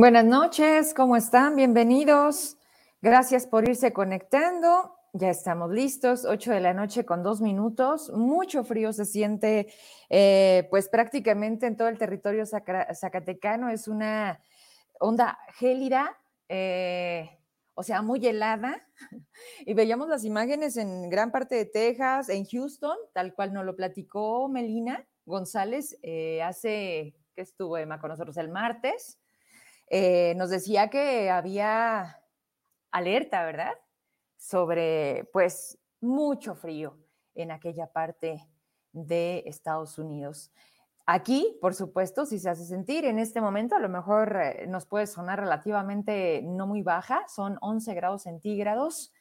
Buenas noches, ¿cómo están? Bienvenidos. Gracias por irse conectando. Ya estamos listos, 8 de la noche con dos minutos. Mucho frío se siente, eh, pues prácticamente en todo el territorio zacatecano. Es una onda gélida, eh, o sea, muy helada. Y veíamos las imágenes en gran parte de Texas, en Houston, tal cual nos lo platicó Melina González eh, hace que estuvo Emma con nosotros el martes. Nos decía que había alerta, ¿verdad? sobre pues mucho frío en aquella parte de Estados Unidos. Aquí, por supuesto, si se hace sentir en este momento, a lo mejor eh, nos puede sonar relativamente no muy baja, son 11 grados centígrados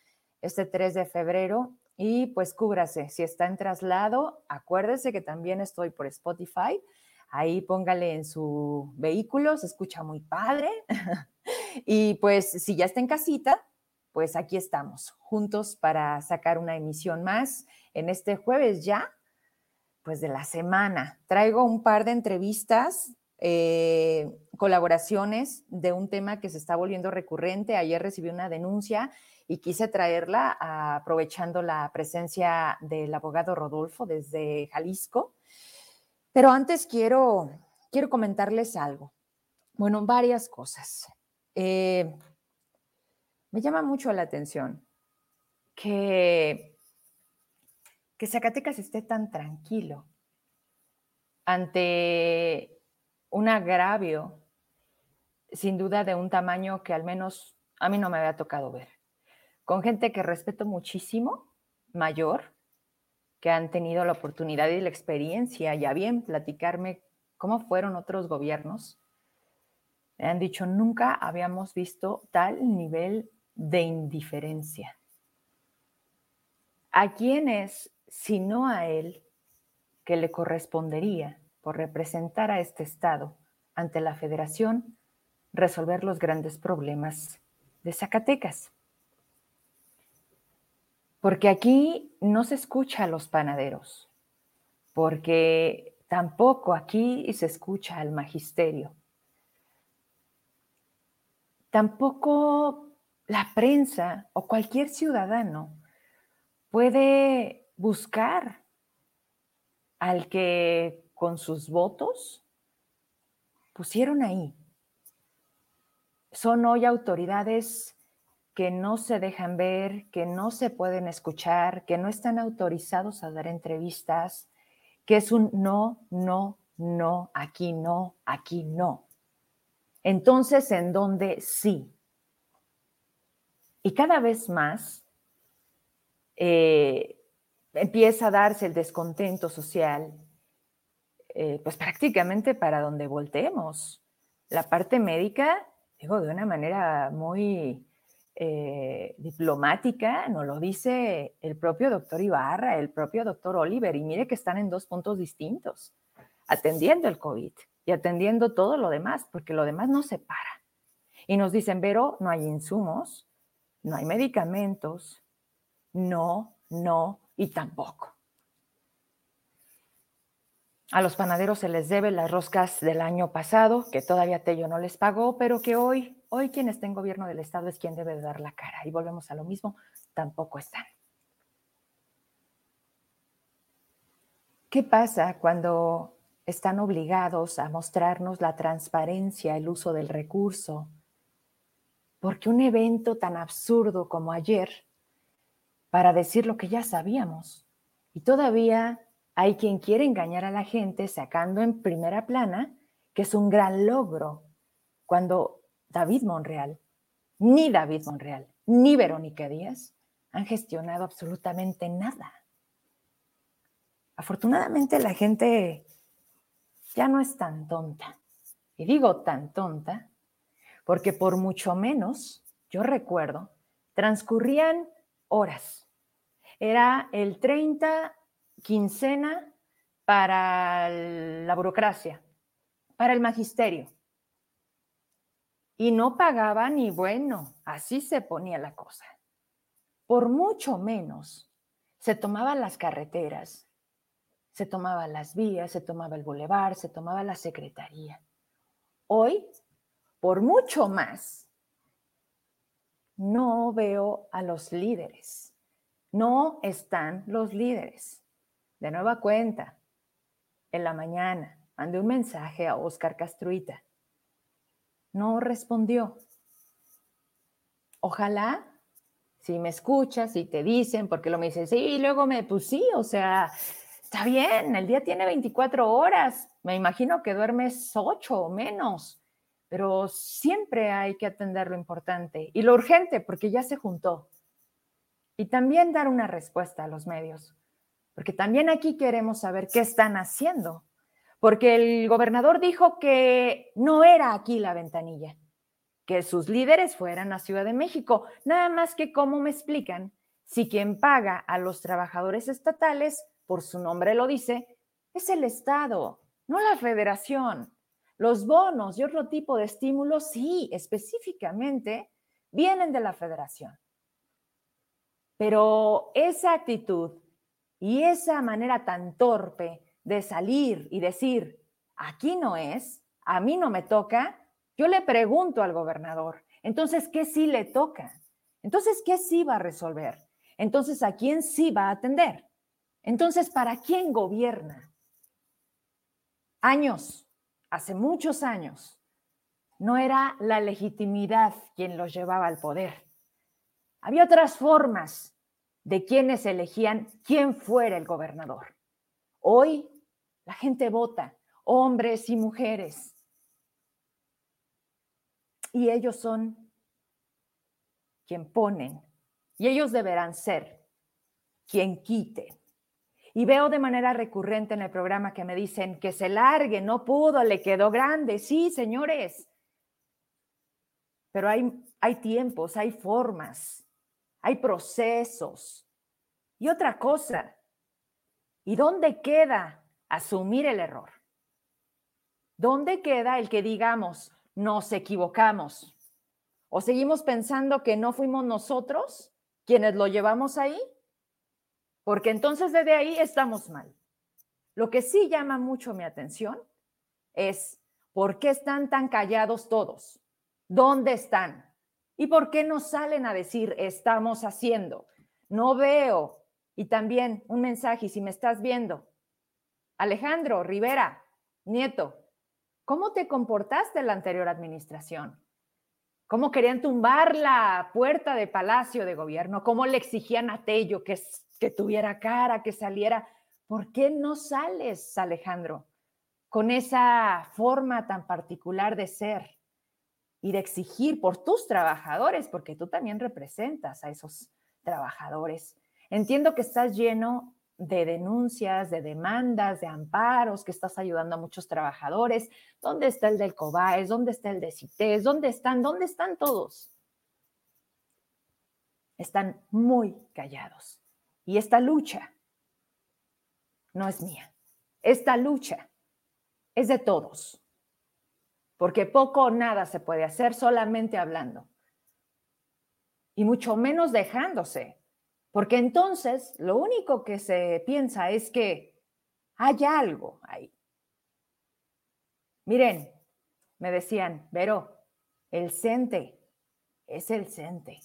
este 3 de febrero y pues cúbrase, si está en traslado, acuérdese que también estoy por Spotify, ahí póngale en su vehículo, se escucha muy padre y pues si ya está en casita, pues aquí estamos, juntos para sacar una emisión más en este jueves ya, pues de la semana. Traigo un par de entrevistas, eh, colaboraciones de un tema que se está volviendo recurrente. Ayer recibí una denuncia y quise traerla aprovechando la presencia del abogado Rodolfo desde Jalisco. Pero antes quiero, quiero comentarles algo. Bueno, varias cosas. Eh, me llama mucho la atención que, que Zacatecas esté tan tranquilo ante un agravio, sin duda de un tamaño que al menos a mí no me había tocado ver, con gente que respeto muchísimo, mayor, que han tenido la oportunidad y la experiencia, ya bien, platicarme cómo fueron otros gobiernos. Me han dicho, nunca habíamos visto tal nivel de indiferencia. ¿A quién es, sino a él, que le correspondería, por representar a este Estado ante la Federación, resolver los grandes problemas de Zacatecas? Porque aquí no se escucha a los panaderos, porque tampoco aquí se escucha al magisterio. Tampoco la prensa o cualquier ciudadano puede buscar al que con sus votos pusieron ahí. Son hoy autoridades que no se dejan ver, que no se pueden escuchar, que no están autorizados a dar entrevistas, que es un no, no, no, aquí no, aquí no. Entonces, ¿en dónde sí? Y cada vez más eh, empieza a darse el descontento social, eh, pues prácticamente para donde volteemos. La parte médica, digo, de una manera muy eh, diplomática, nos lo dice el propio doctor Ibarra, el propio doctor Oliver, y mire que están en dos puntos distintos, atendiendo el COVID y atendiendo todo lo demás, porque lo demás no se para. Y nos dicen, pero no hay insumos, no hay medicamentos, no, no y tampoco. A los panaderos se les debe las roscas del año pasado, que todavía Tello no les pagó, pero que hoy, hoy quien está en gobierno del Estado es quien debe dar la cara. Y volvemos a lo mismo, tampoco están. ¿Qué pasa cuando están obligados a mostrarnos la transparencia, el uso del recurso, porque un evento tan absurdo como ayer, para decir lo que ya sabíamos, y todavía hay quien quiere engañar a la gente sacando en primera plana que es un gran logro, cuando David Monreal, ni David Monreal, ni Verónica Díaz han gestionado absolutamente nada. Afortunadamente la gente ya no es tan tonta. Y digo tan tonta porque por mucho menos, yo recuerdo, transcurrían horas. Era el 30 quincena para la burocracia, para el magisterio. Y no pagaban y bueno, así se ponía la cosa. Por mucho menos se tomaban las carreteras, se tomaban las vías, se tomaba el bulevar, se tomaba la secretaría. Hoy por mucho más, no veo a los líderes. No están los líderes. De nueva cuenta, en la mañana mandé un mensaje a Oscar Castruita. No respondió. Ojalá, si me escuchas, y te dicen, porque lo me dices, sí, y luego me, pues o sea, está bien, el día tiene 24 horas, me imagino que duermes 8 o menos, pero siempre hay que atender lo importante y lo urgente, porque ya se juntó. Y también dar una respuesta a los medios, porque también aquí queremos saber qué están haciendo, porque el gobernador dijo que no era aquí la ventanilla que sus líderes fueran a Ciudad de México. Nada más que, ¿cómo me explican? Si quien paga a los trabajadores estatales, por su nombre lo dice, es el Estado, no la federación. Los bonos y otro tipo de estímulos, sí, específicamente, vienen de la federación. Pero esa actitud y esa manera tan torpe de salir y decir, aquí no es, a mí no me toca, yo le pregunto al gobernador, entonces, ¿qué sí le toca? Entonces, ¿qué sí va a resolver? Entonces, ¿a quién sí va a atender? Entonces, ¿para quién gobierna? Años, hace muchos años, no era la legitimidad quien los llevaba al poder. Había otras formas de quienes elegían quién fuera el gobernador. Hoy la gente vota, hombres y mujeres, y ellos son quien ponen y ellos deberán ser quien quite. Y veo de manera recurrente en el programa que me dicen que se largue, no pudo, le quedó grande. Sí, señores, pero hay, hay tiempos, hay formas, hay procesos. Y otra cosa, ¿y dónde queda asumir el error? ¿Dónde queda el que digamos, nos equivocamos o seguimos pensando que no fuimos nosotros quienes lo llevamos ahí, porque entonces desde ahí estamos mal. Lo que sí llama mucho mi atención es por qué están tan callados todos, dónde están y por qué no salen a decir estamos haciendo. No veo. Y también un mensaje, si me estás viendo, Alejandro Rivera, nieto, ¿Cómo te comportaste en la anterior administración? ¿Cómo querían tumbar la puerta de Palacio de Gobierno? ¿Cómo le exigían a Tello que, que tuviera cara, que saliera? ¿Por qué no sales, Alejandro, con esa forma tan particular de ser y de exigir por tus trabajadores? Porque tú también representas a esos trabajadores. Entiendo que estás lleno de denuncias, de demandas, de amparos, que estás ayudando a muchos trabajadores. ¿Dónde está el del COBAES? ¿Dónde está el de CITES? ¿Dónde están? ¿Dónde están todos? Están muy callados. Y esta lucha no es mía. Esta lucha es de todos. Porque poco o nada se puede hacer solamente hablando. Y mucho menos dejándose porque entonces lo único que se piensa es que hay algo ahí. Miren, me decían, Vero, el CENTE es el CENTE.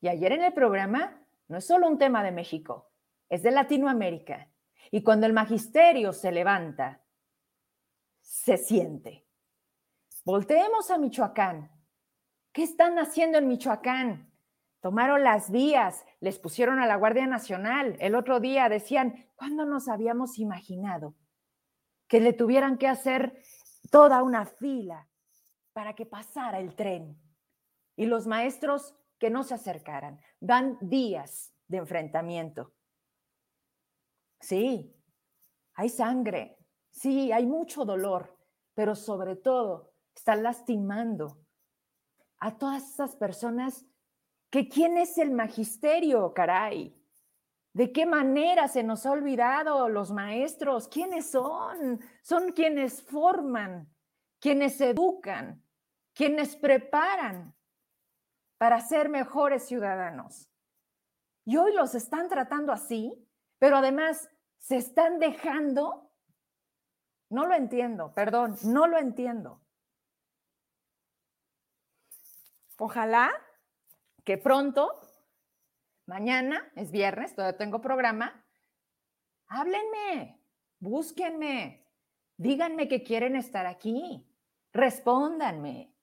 Y ayer en el programa no es solo un tema de México, es de Latinoamérica. Y cuando el magisterio se levanta, se siente. Volteemos a Michoacán. ¿Qué están haciendo en Michoacán? tomaron las vías, les pusieron a la Guardia Nacional. El otro día decían, ¿cuándo nos habíamos imaginado que le tuvieran que hacer toda una fila para que pasara el tren? Y los maestros que no se acercaran. Dan días de enfrentamiento. Sí, hay sangre, sí, hay mucho dolor, pero sobre todo están lastimando a todas esas personas que quién es el magisterio, caray. ¿De qué manera se nos ha olvidado los maestros? ¿Quiénes son? Son quienes forman, quienes educan, quienes preparan para ser mejores ciudadanos. Y hoy los están tratando así, pero además se están dejando. No lo entiendo, perdón, no lo entiendo. Ojalá que pronto, mañana es viernes, todavía tengo programa, háblenme, búsquenme, díganme que quieren estar aquí, respóndanme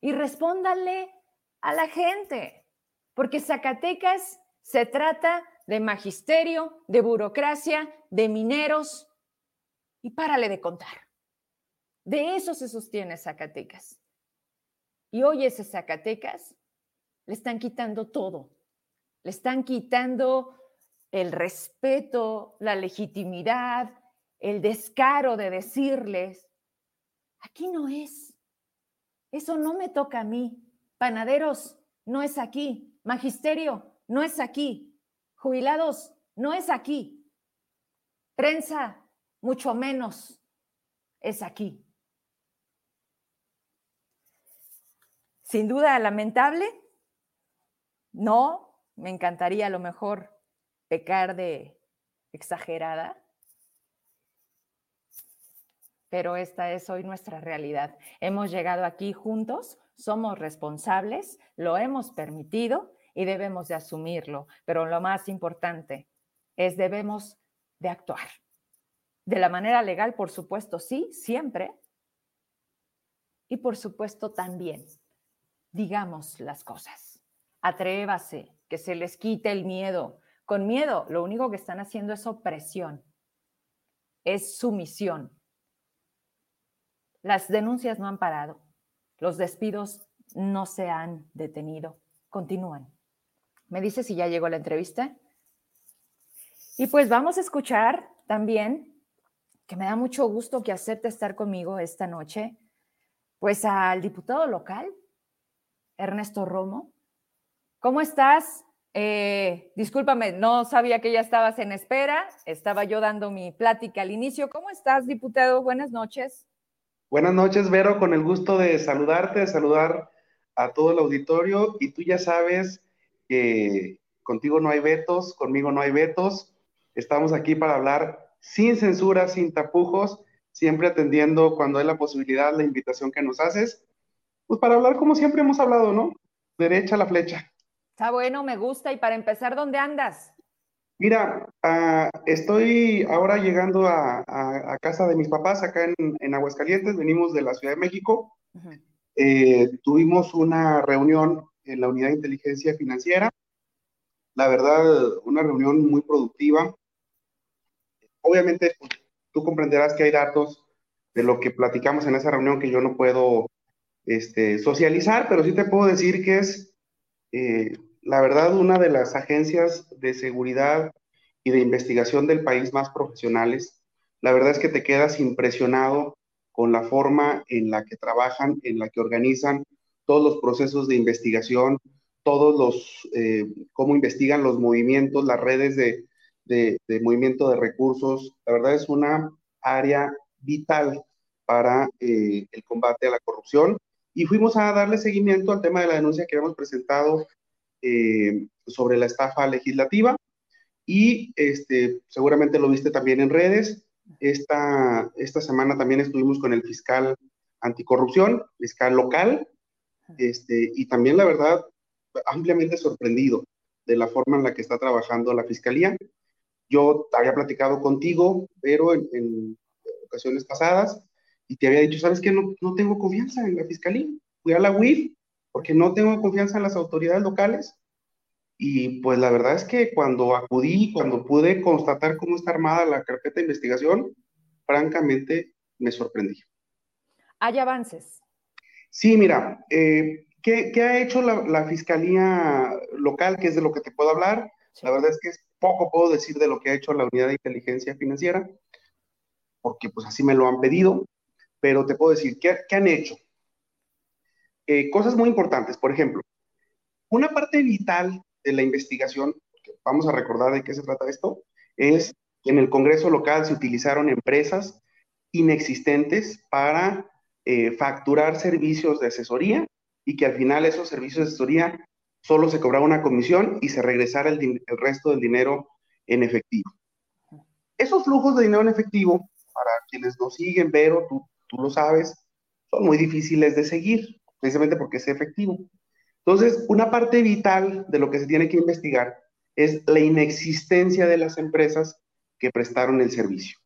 y respóndanle a la gente, porque Zacatecas se trata de magisterio, de burocracia, de mineros, y párale de contar. De eso se sostiene Zacatecas. Y hoy ese Zacatecas le están quitando todo. Le están quitando el respeto, la legitimidad, el descaro de decirles, aquí no es. Eso no me toca a mí. Panaderos, no es aquí. Magisterio, no es aquí. Jubilados, no es aquí. Prensa, mucho menos es aquí. Sin duda lamentable, no, me encantaría a lo mejor pecar de exagerada, pero esta es hoy nuestra realidad. Hemos llegado aquí juntos, somos responsables, lo hemos permitido y debemos de asumirlo, pero lo más importante es debemos de actuar. De la manera legal, por supuesto, sí, siempre. Y por supuesto también, digamos las cosas. Atrévase, que se les quite el miedo. Con miedo, lo único que están haciendo es opresión, es sumisión. Las denuncias no han parado, los despidos no se han detenido, continúan. ¿Me dice si ya llegó la entrevista? Y pues vamos a escuchar también que me da mucho gusto que acepte estar conmigo esta noche, pues al diputado local, Ernesto Romo. ¿Cómo estás? Eh, discúlpame, no sabía que ya estabas en espera, estaba yo dando mi plática al inicio. ¿Cómo estás, diputado? Buenas noches. Buenas noches, Vero, con el gusto de saludarte, de saludar a todo el auditorio y tú ya sabes que contigo no hay vetos, conmigo no hay vetos. Estamos aquí para hablar sin censura, sin tapujos, siempre atendiendo cuando hay la posibilidad, la invitación que nos haces, pues para hablar como siempre hemos hablado, ¿no? Derecha a la flecha. Está bueno, me gusta. Y para empezar, ¿dónde andas? Mira, ah, estoy ahora llegando a, casa de mis papás acá en, Aguascalientes, venimos de la Ciudad de México. Eh, tuvimos una reunión en la Unidad de Inteligencia Financiera. La verdad, una reunión muy productiva, obviamente pues, tú comprenderás que hay datos de lo que platicamos en esa reunión que yo no puedo este, socializar, pero sí te puedo decir que es, eh, la verdad, una de las agencias de seguridad y de investigación del país más profesionales. La verdad es que te quedas impresionado con la forma en la que trabajan, en la que organizan todos los procesos de investigación, todos los, eh, cómo investigan los movimientos, las redes de, de, movimiento de recursos. La verdad es una área vital para eh, el combate a la corrupción y fuimos a darle seguimiento al tema de la denuncia que habíamos presentado eh, sobre la estafa legislativa y este, seguramente lo viste también en redes. Esta, esta semana también estuvimos con el fiscal anticorrupción, fiscal local, este, y también la verdad ampliamente sorprendido de la forma en la que está trabajando la fiscalía. Yo había platicado contigo, pero en, ocasiones pasadas, y te había dicho, ¿sabes qué? No, no tengo confianza en la fiscalía. Fui a la UIF porque no tengo confianza en las autoridades locales. Y pues la verdad es que cuando acudí, cuando pude constatar cómo está armada la carpeta de investigación, francamente me sorprendí. ¿Hay avances? Sí, mira, eh, ¿qué, ¿qué, ha hecho la, la, Fiscalía local, que es de lo que te puedo hablar? La verdad es que es poco puedo decir de lo que ha hecho la unidad de inteligencia financiera, porque pues así me lo han pedido, pero te puedo decir, ¿qué, han hecho? Eh, cosas muy importantes, por ejemplo, una parte vital de la investigación, vamos a recordar de qué se trata esto, es que en el Congreso local se utilizaron empresas inexistentes para eh, facturar servicios de asesoría y que al final esos servicios de asesoría solo se cobraba una comisión y se regresara el, resto del dinero en efectivo. Esos flujos de dinero en efectivo, para quienes nos siguen, Vero, tú, tú lo sabes, son muy difíciles de seguir, precisamente porque es efectivo. Entonces, una parte vital de lo que se tiene que investigar es la inexistencia de las empresas que prestaron el servicio.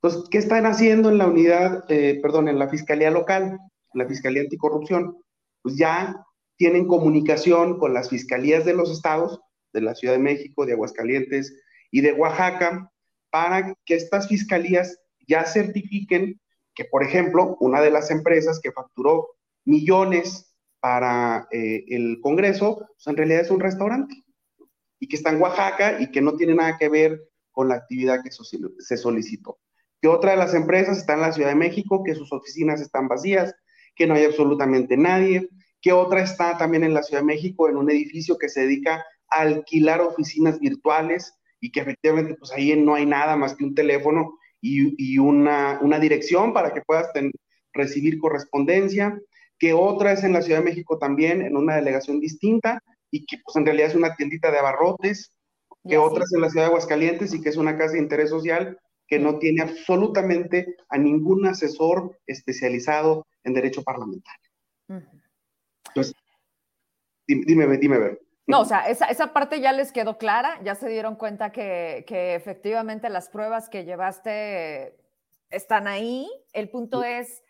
Entonces, ¿qué están haciendo en la unidad, eh, perdón, en la Fiscalía Local, en la Fiscalía Anticorrupción? Pues ya tienen comunicación con las fiscalías de los estados, de la Ciudad de México, de Aguascalientes y de Oaxaca, para que estas fiscalías ya certifiquen que, por ejemplo, una de las empresas que facturó millones para eh, el Congreso, pues en realidad es un restaurante y que está en Oaxaca y que no tiene nada que ver con la actividad que se solicitó. Que otra de las empresas está en la Ciudad de México, que sus oficinas están vacías, que no hay absolutamente nadie, que otra está también en la Ciudad de México en un edificio que se dedica a alquilar oficinas virtuales y que efectivamente pues ahí no hay nada más que un teléfono y, una, dirección para que puedas recibir correspondencia, que otra es en la Ciudad de México también, en una delegación distinta, y que pues en realidad es una tiendita de abarrotes, que otra es en la ciudad de Aguascalientes y que es una casa de interés social que no tiene absolutamente a ningún asesor especializado en derecho parlamentario. Entonces, dime, dime, dime, ver. No, o sea, esa, esa, parte ya les quedó clara, ya se dieron cuenta que, que efectivamente las pruebas que llevaste están ahí. El punto es,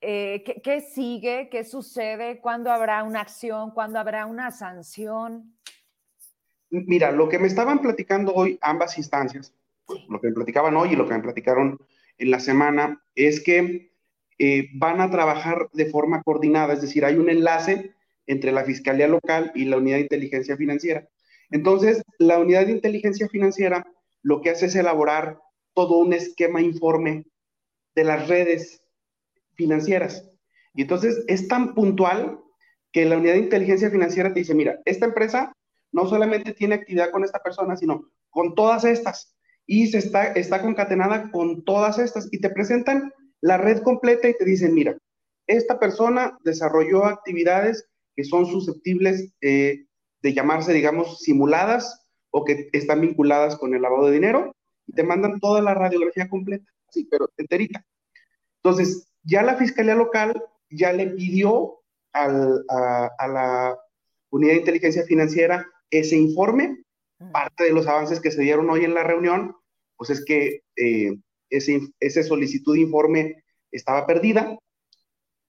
eh, ¿qué, ¿qué, sigue? ¿Qué sucede? ¿Cuándo habrá una acción? ¿Cuándo habrá una sanción? Mira, lo que me estaban platicando hoy ambas instancias, lo que me platicaban hoy y lo que me platicaron en la semana, es que eh, van a trabajar de forma coordinada, es decir, hay un enlace entre la Fiscalía Local y la Unidad de Inteligencia Financiera. Entonces, la Unidad de Inteligencia Financiera lo que hace es elaborar todo un esquema informe de las redes financieras. Y entonces es tan puntual que la Unidad de Inteligencia Financiera te dice, mira, esta empresa no solamente tiene actividad con esta persona, sino con todas estas. Y se está, está concatenada con todas estas. Y te presentan la red completa y te dicen, mira, esta persona desarrolló actividades que son susceptibles eh, de llamarse, digamos, simuladas o que están vinculadas con el lavado de dinero y te mandan toda la radiografía completa, sí, pero enterita. Entonces, ya la Fiscalía Local ya le pidió a, la Unidad de Inteligencia Financiera ese informe. Parte de los avances que se dieron hoy en la reunión, pues es que eh, ese, esa solicitud de informe estaba perdida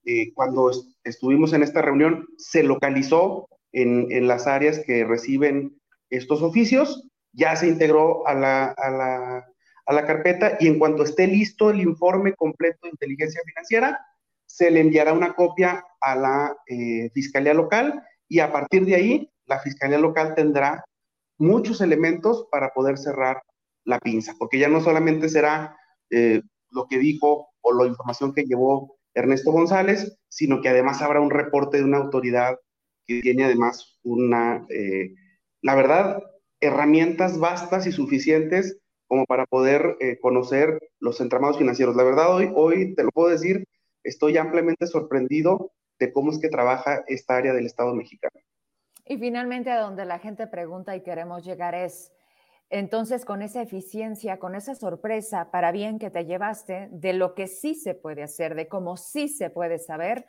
eh, cuando estuvimos en esta reunión, se localizó en, en, las áreas que reciben estos oficios, ya se integró a la, a, la, a la, carpeta y en cuanto esté listo el informe completo de inteligencia financiera, se le enviará una copia a la eh, Fiscalía Local y a partir de ahí la Fiscalía Local tendrá muchos elementos para poder cerrar la pinza, porque ya no solamente será eh, lo que dijo o la información que llevó Ernesto González, sino que además habrá un reporte de una autoridad que tiene además una, eh, la verdad, herramientas vastas y suficientes como para poder eh, conocer los entramados financieros. La verdad, hoy, hoy te lo puedo decir, estoy ampliamente sorprendido de cómo es que trabaja esta área del Estado mexicano. Y finalmente, a donde la gente pregunta y queremos llegar es, entonces, con esa eficiencia, con esa sorpresa para bien que te llevaste de lo que sí se puede hacer, de cómo sí se puede saber,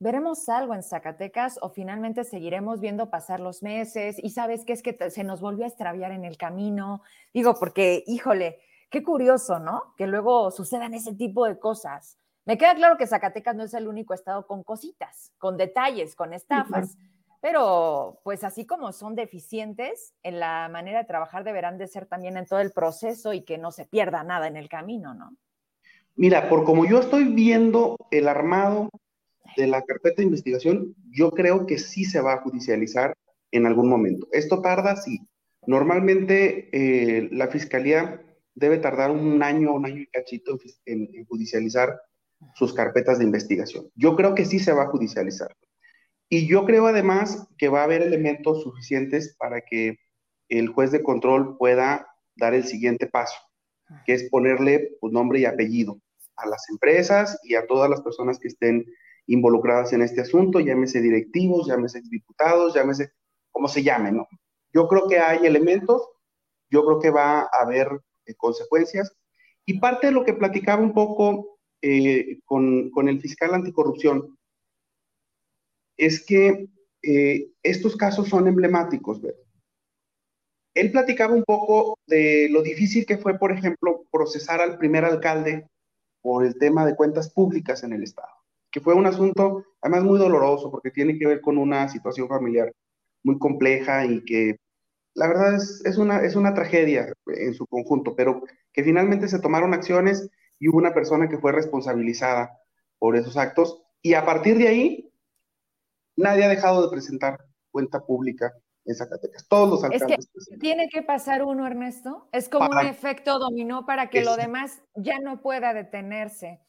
¿veremos algo en Zacatecas o finalmente seguiremos viendo pasar los meses y sabes qué es que se nos volvió a extraviar en el camino? Digo, porque, híjole, qué curioso, ¿no? Que luego sucedan ese tipo de cosas. Me queda claro que Zacatecas no es el único estado con cositas, con detalles, con estafas. Pero pues así como son deficientes en la manera de trabajar, deberán de ser también en todo el proceso y que no se pierda nada en el camino, ¿no? Mira, por como yo estoy viendo el armado de la carpeta de investigación, yo creo que sí se va a judicializar en algún momento. Esto tarda, sí. Normalmente eh, la fiscalía debe tardar un año, un año y cachito en judicializar sus carpetas de investigación. Yo creo que sí se va a judicializar. Y yo creo además que va a haber elementos suficientes para que el juez de control pueda dar el siguiente paso, que es ponerle pues, nombre y apellido a las empresas y a todas las personas que estén involucradas en este asunto, llámese directivos, llámese diputados, llámese como se llame, ¿no? Yo creo que hay elementos, yo creo que va a haber eh, consecuencias. Y parte de lo que platicaba un poco eh, con, con el fiscal anticorrupción, es que eh, estos casos son emblemáticos. Él platicaba un poco de lo difícil que fue, por ejemplo, procesar al primer alcalde por el tema de cuentas públicas en el Estado, que fue un asunto además muy doloroso porque tiene que ver con una situación familiar muy compleja y que la verdad es, es, una, es una tragedia en su conjunto, pero que finalmente se tomaron acciones y hubo una persona que fue responsabilizada por esos actos y a partir de ahí nadie ha dejado de presentar cuenta pública en Zacatecas. Todos los alcaldes. Es que tiene que pasar uno, Ernesto. Es como un efecto dominó para que lo demás ya no pueda detenerse.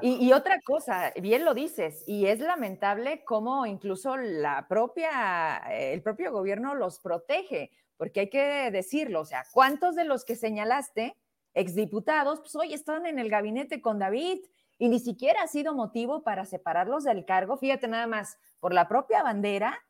Y, y, otra cosa, bien lo dices, y es lamentable cómo incluso la propia, el propio gobierno los protege, porque hay que decirlo, o sea, ¿cuántos de los que señalaste, exdiputados, pues hoy están en el gabinete con David? Y ni siquiera ha sido motivo para separarlos del cargo, fíjate nada más, por la propia bandera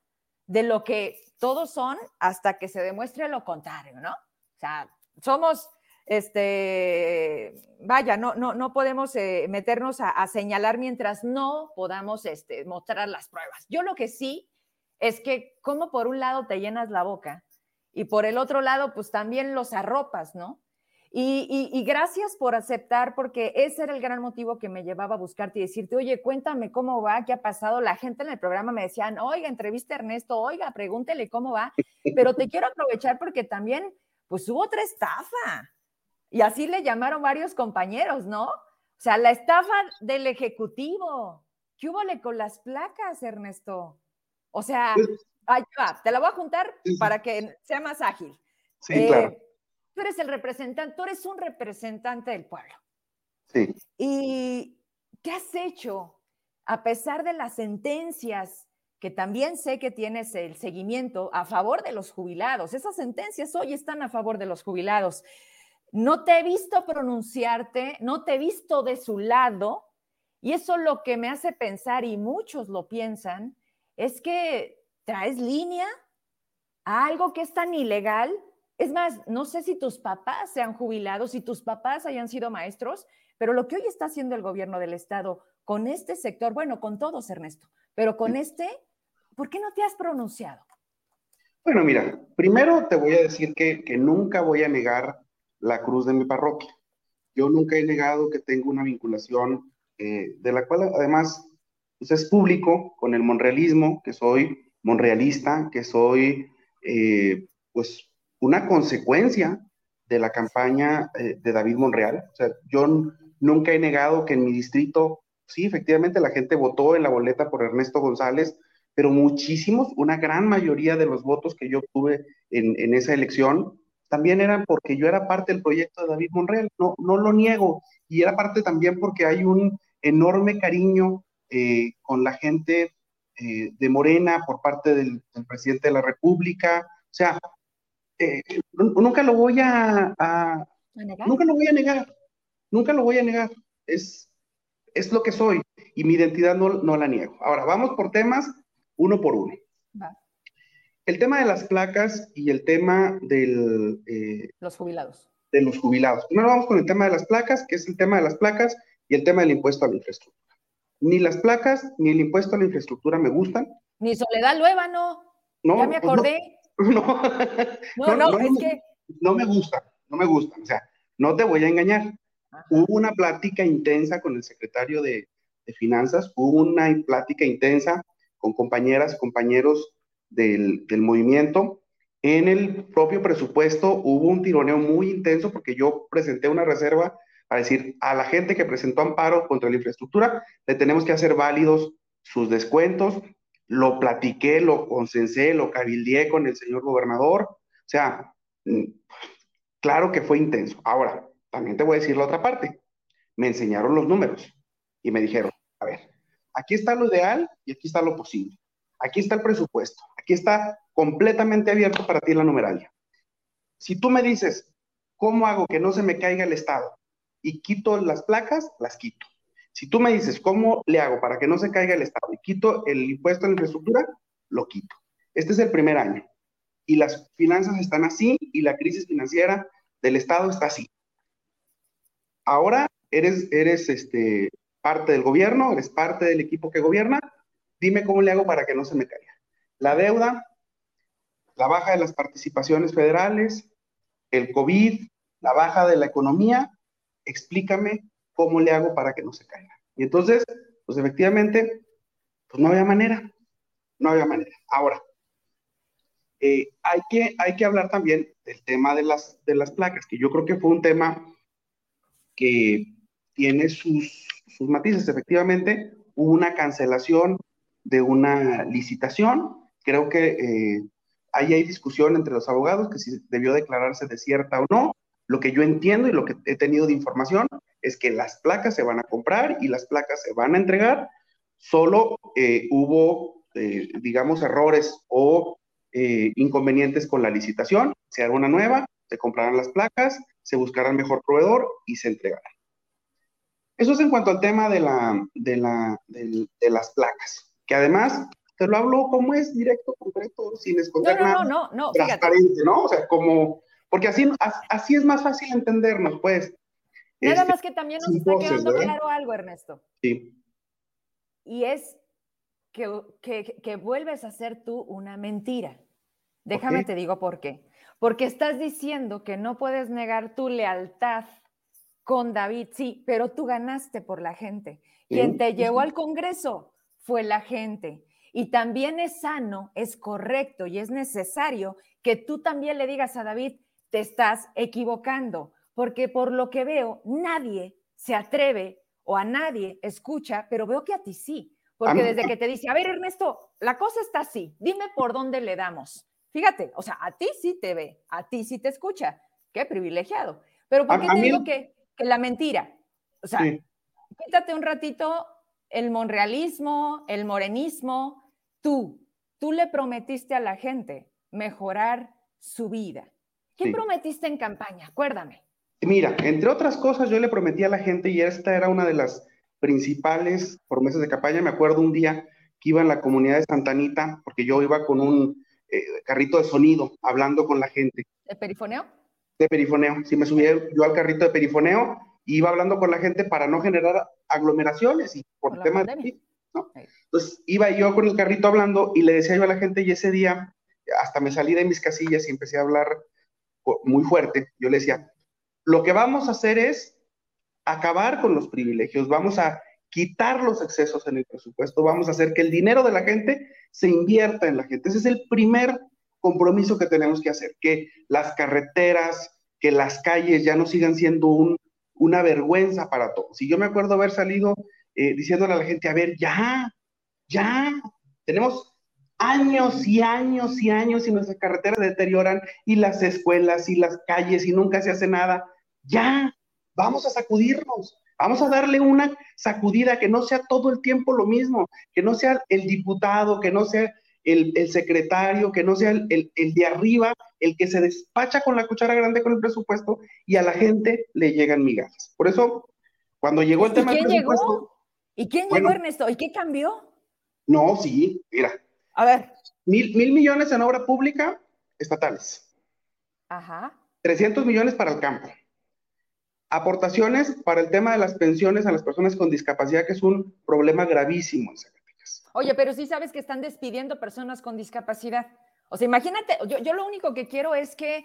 de lo que todos son hasta que se demuestre lo contrario, ¿no? O sea, somos, este, vaya, no, no, no podemos eh, meternos a, señalar mientras no podamos este, mostrar las pruebas. Yo lo que sí es que como por un lado te llenas la boca y por el otro lado, pues también los arropas, ¿no? Y, gracias por aceptar, porque ese era el gran motivo que me llevaba a buscarte y decirte, oye, cuéntame cómo va, qué ha pasado. La gente en el programa me decían, oiga, entrevista a Ernesto, oiga, pregúntele cómo va. Pero te quiero aprovechar porque también, pues hubo otra estafa. Y así le llamaron varios compañeros, ¿no? O sea, la estafa del Ejecutivo. ¿Qué hubo con las placas, Ernesto? O sea, ahí va, te la voy a juntar para que sea más ágil. Sí, claro eh, tú eres el representante, tú eres un representante del pueblo. Sí. ¿Y qué has hecho a pesar de las sentencias que también sé que tienes el seguimiento a favor de los jubilados? Esas sentencias hoy están a favor de los jubilados. No te he visto pronunciarte, no te he visto de su lado, y eso lo que me hace pensar, y muchos lo piensan, es que traes línea a algo que es tan ilegal es más, no sé si tus papás se han jubilado, si tus papás hayan sido maestros, pero lo que hoy está haciendo el gobierno del Estado con este sector, bueno, con todos, Ernesto, pero con este, ¿por qué no te has pronunciado? Bueno, mira, primero te voy a decir que, nunca voy a negar la cruz de mi parroquia. Yo nunca he negado que tengo una vinculación eh, de la cual además pues, es público con el monrealismo, que soy monrealista, que soy eh, pues una consecuencia de la campaña eh, de David Monreal. O sea, yo nunca he negado que en mi distrito, sí, efectivamente la gente votó en la boleta por Ernesto González, pero muchísimos, una gran mayoría de los votos que yo obtuve en, esa elección también eran porque yo era parte del proyecto de David Monreal, no, no lo niego, y era parte también porque hay un enorme cariño eh, con la gente eh, de Morena por parte del, del, presidente de la República. O sea, eh, nunca lo voy a, nunca lo voy a negar, nunca lo voy a negar. Es, es lo que soy y mi identidad no, no la niego. Ahora, vamos por temas uno por uno. El tema de las placas y el tema del... Eh, los jubilados. De los jubilados. Primero vamos con el tema de las placas, que es el tema de las placas y el tema del impuesto a la infraestructura. Ni las placas ni el impuesto a la infraestructura me gustan. Ni Soledad Lueva, no. no ya me pues acordé. No, no, no, es que... No me gusta, no me gusta. O sea, no te voy a engañar. Hubo una plática intensa con el secretario de, Finanzas, hubo una plática intensa con compañeras y compañeros del, del, movimiento. En el propio presupuesto hubo un tironeo muy intenso porque yo presenté una reserva para decir a la gente que presentó amparo contra la infraestructura, le tenemos que hacer válidos sus descuentos lo platiqué, lo consensé, lo cabildeé con el señor gobernador. O sea, mm, claro que fue intenso. Ahora, también te voy a decir la otra parte. Me enseñaron los números y me dijeron, a ver, aquí está lo ideal y aquí está lo posible. Aquí está el presupuesto. Aquí está completamente abierto para ti la numeralia. Si tú me dices, ¿cómo hago que no se me caiga el Estado? Y quito las placas, las quito. Si tú me dices, ¿cómo le hago para que no se caiga el Estado y quito el impuesto a la infraestructura? Lo quito. Este es el primer año. Y las finanzas están así y la crisis financiera del Estado está así. Ahora eres, eres este, parte del gobierno, eres parte del equipo que gobierna. Dime cómo le hago para que no se me caiga. la deuda, la baja de las participaciones federales, el COVID, la baja de la economía, explícame cómo le hago para que no se caiga. Y entonces, pues efectivamente, pues no había manera, no había manera. Ahora, eh, hay, que, hay que hablar también del tema de las, de las placas, que yo creo que fue un tema que tiene sus, sus matices. Efectivamente, hubo una cancelación de una licitación. Creo que eh, ahí hay discusión entre los abogados que si debió declararse desierta o no. Lo que yo entiendo y lo que he tenido de información es que las placas se van a comprar y las placas se van a entregar. Solo eh, hubo, eh, digamos, errores o inconvenientes con la licitación. Se hará una nueva, se comprarán las placas, se buscará el mejor proveedor y se entregará. Eso es en cuanto al tema de, la, de, la, de, las placas, que además te lo hablo como es directo, concreto, sin esconder no, no, nada. No, no, no, transparente, ¿no? O sea, como, porque así, así es más fácil entendernos, pues. Nada este, más que también nos está quedando claro algo, Ernesto. Sí. Y es que, que, que, vuelves a ser tú una mentira. Déjame te digo por qué. Porque estás diciendo que no puedes negar tu lealtad con David, sí, pero tú ganaste por la gente. Quien te llevó al Congreso fue la gente. Y también es sano, es correcto y es necesario que tú también le digas a David, te estás equivocando, porque por lo que veo, nadie se atreve o a nadie escucha, pero veo que a ti sí, porque desde que te dice, a ver Ernesto, la cosa está así, dime por dónde le damos. Fíjate, o sea, a ti sí te ve, a ti sí te escucha, qué privilegiado. Pero ¿por qué te digo que que la mentira. O sea, quítate un ratito el monrealismo, el morenismo. Tú, tú le prometiste a la gente mejorar su vida. ¿Qué prometiste en campaña? Acuérdame. Mira, entre otras cosas, yo le prometí a la gente y esta era una de las principales promesas de campaña. Me acuerdo un día que iba en la comunidad de Santanita, porque yo iba con un eh, carrito de sonido hablando con la gente. ¿De perifoneo? de perifoneo. Si me subía yo al carrito de perifoneo, iba hablando con la gente para no generar aglomeraciones y por, temas de... ¿no? Entonces iba yo con el carrito hablando y le decía yo a la gente y ese día hasta me salí de mis casillas y empecé a hablar muy fuerte. Yo le decía, lo que vamos a hacer es acabar con los privilegios, vamos a quitar los excesos en el presupuesto, vamos a hacer que el dinero de la gente se invierta en la gente. Ese es el primer compromiso que tenemos que hacer, que las carreteras, que las calles ya no sigan siendo un, una vergüenza para todos. Y yo me acuerdo haber salido eh, diciéndole a la gente, a ver, ya, ya, tenemos años y años y años y nuestras carreteras deterioran y las escuelas y las calles y nunca se hace nada. Ya, vamos a sacudirnos, vamos a darle una sacudida que no sea todo el tiempo lo mismo, que no sea el diputado, que no sea el, secretario, que no sea el, de arriba, el que se despacha con la cuchara grande con el presupuesto y a la gente le llegan migajas. Por eso, cuando llegó el tema del presupuesto... Llegó? ¿Y quién llegó, Ernesto? ¿Y qué cambió? No, sí, mira. A ver. Mil, mil millones en obra pública estatales. Ajá. 300 millones para el campo. Aportaciones para el tema de las pensiones a las personas con discapacidad, que es un problema gravísimo en Oye, pero sí sabes que están despidiendo personas con discapacidad. O sea, imagínate, yo, lo único que quiero es que,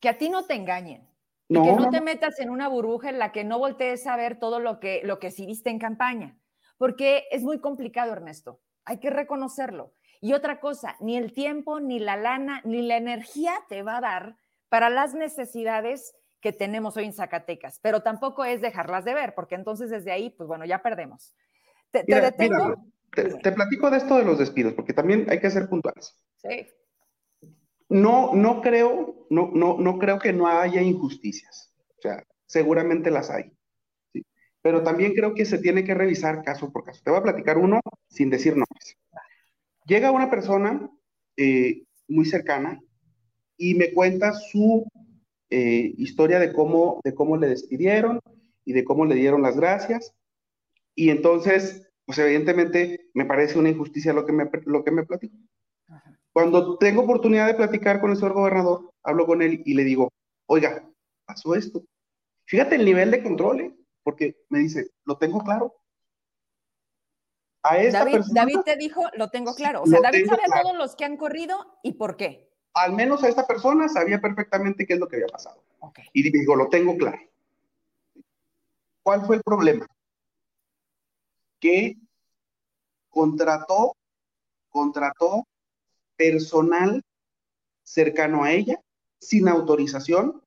que a ti no te engañen. Y que no te metas en una burbuja en la que no voltees a ver todo lo que, lo que sí viste en campaña. Porque es muy complicado, Ernesto. Hay que reconocerlo. Y otra cosa, ni el tiempo, ni la lana, ni la energía te va a dar para las necesidades que tenemos hoy en Zacatecas. Pero tampoco es dejarlas de ver, porque entonces desde ahí, pues bueno, ya perdemos. Te, detengo. Te, platico de esto de los despidos, porque también hay que ser puntuales. Sí. No, no creo, no, no, no creo que no haya injusticias. O sea, seguramente las hay. Pero también creo que se tiene que revisar caso por caso. Te voy a platicar uno sin decir nombres. Llega una persona eh, muy cercana y me cuenta su eh, historia de cómo, de cómo le despidieron y de cómo le dieron las gracias. Y entonces pues evidentemente me parece una injusticia lo que me, lo que me platico. Cuando tengo oportunidad de platicar con el señor gobernador, hablo con él y le digo, oiga, pasó esto. Fíjate el nivel de control, ¿eh? porque me dice, lo tengo claro. A esta David, David te dijo, lo tengo claro. O sea, David sabe a todos los que han corrido y por qué. Al menos a esta persona sabía perfectamente qué es lo que había pasado. Y digo, lo tengo claro. ¿Cuál fue el problema? Que contrató, contrató personal cercano a ella sin autorización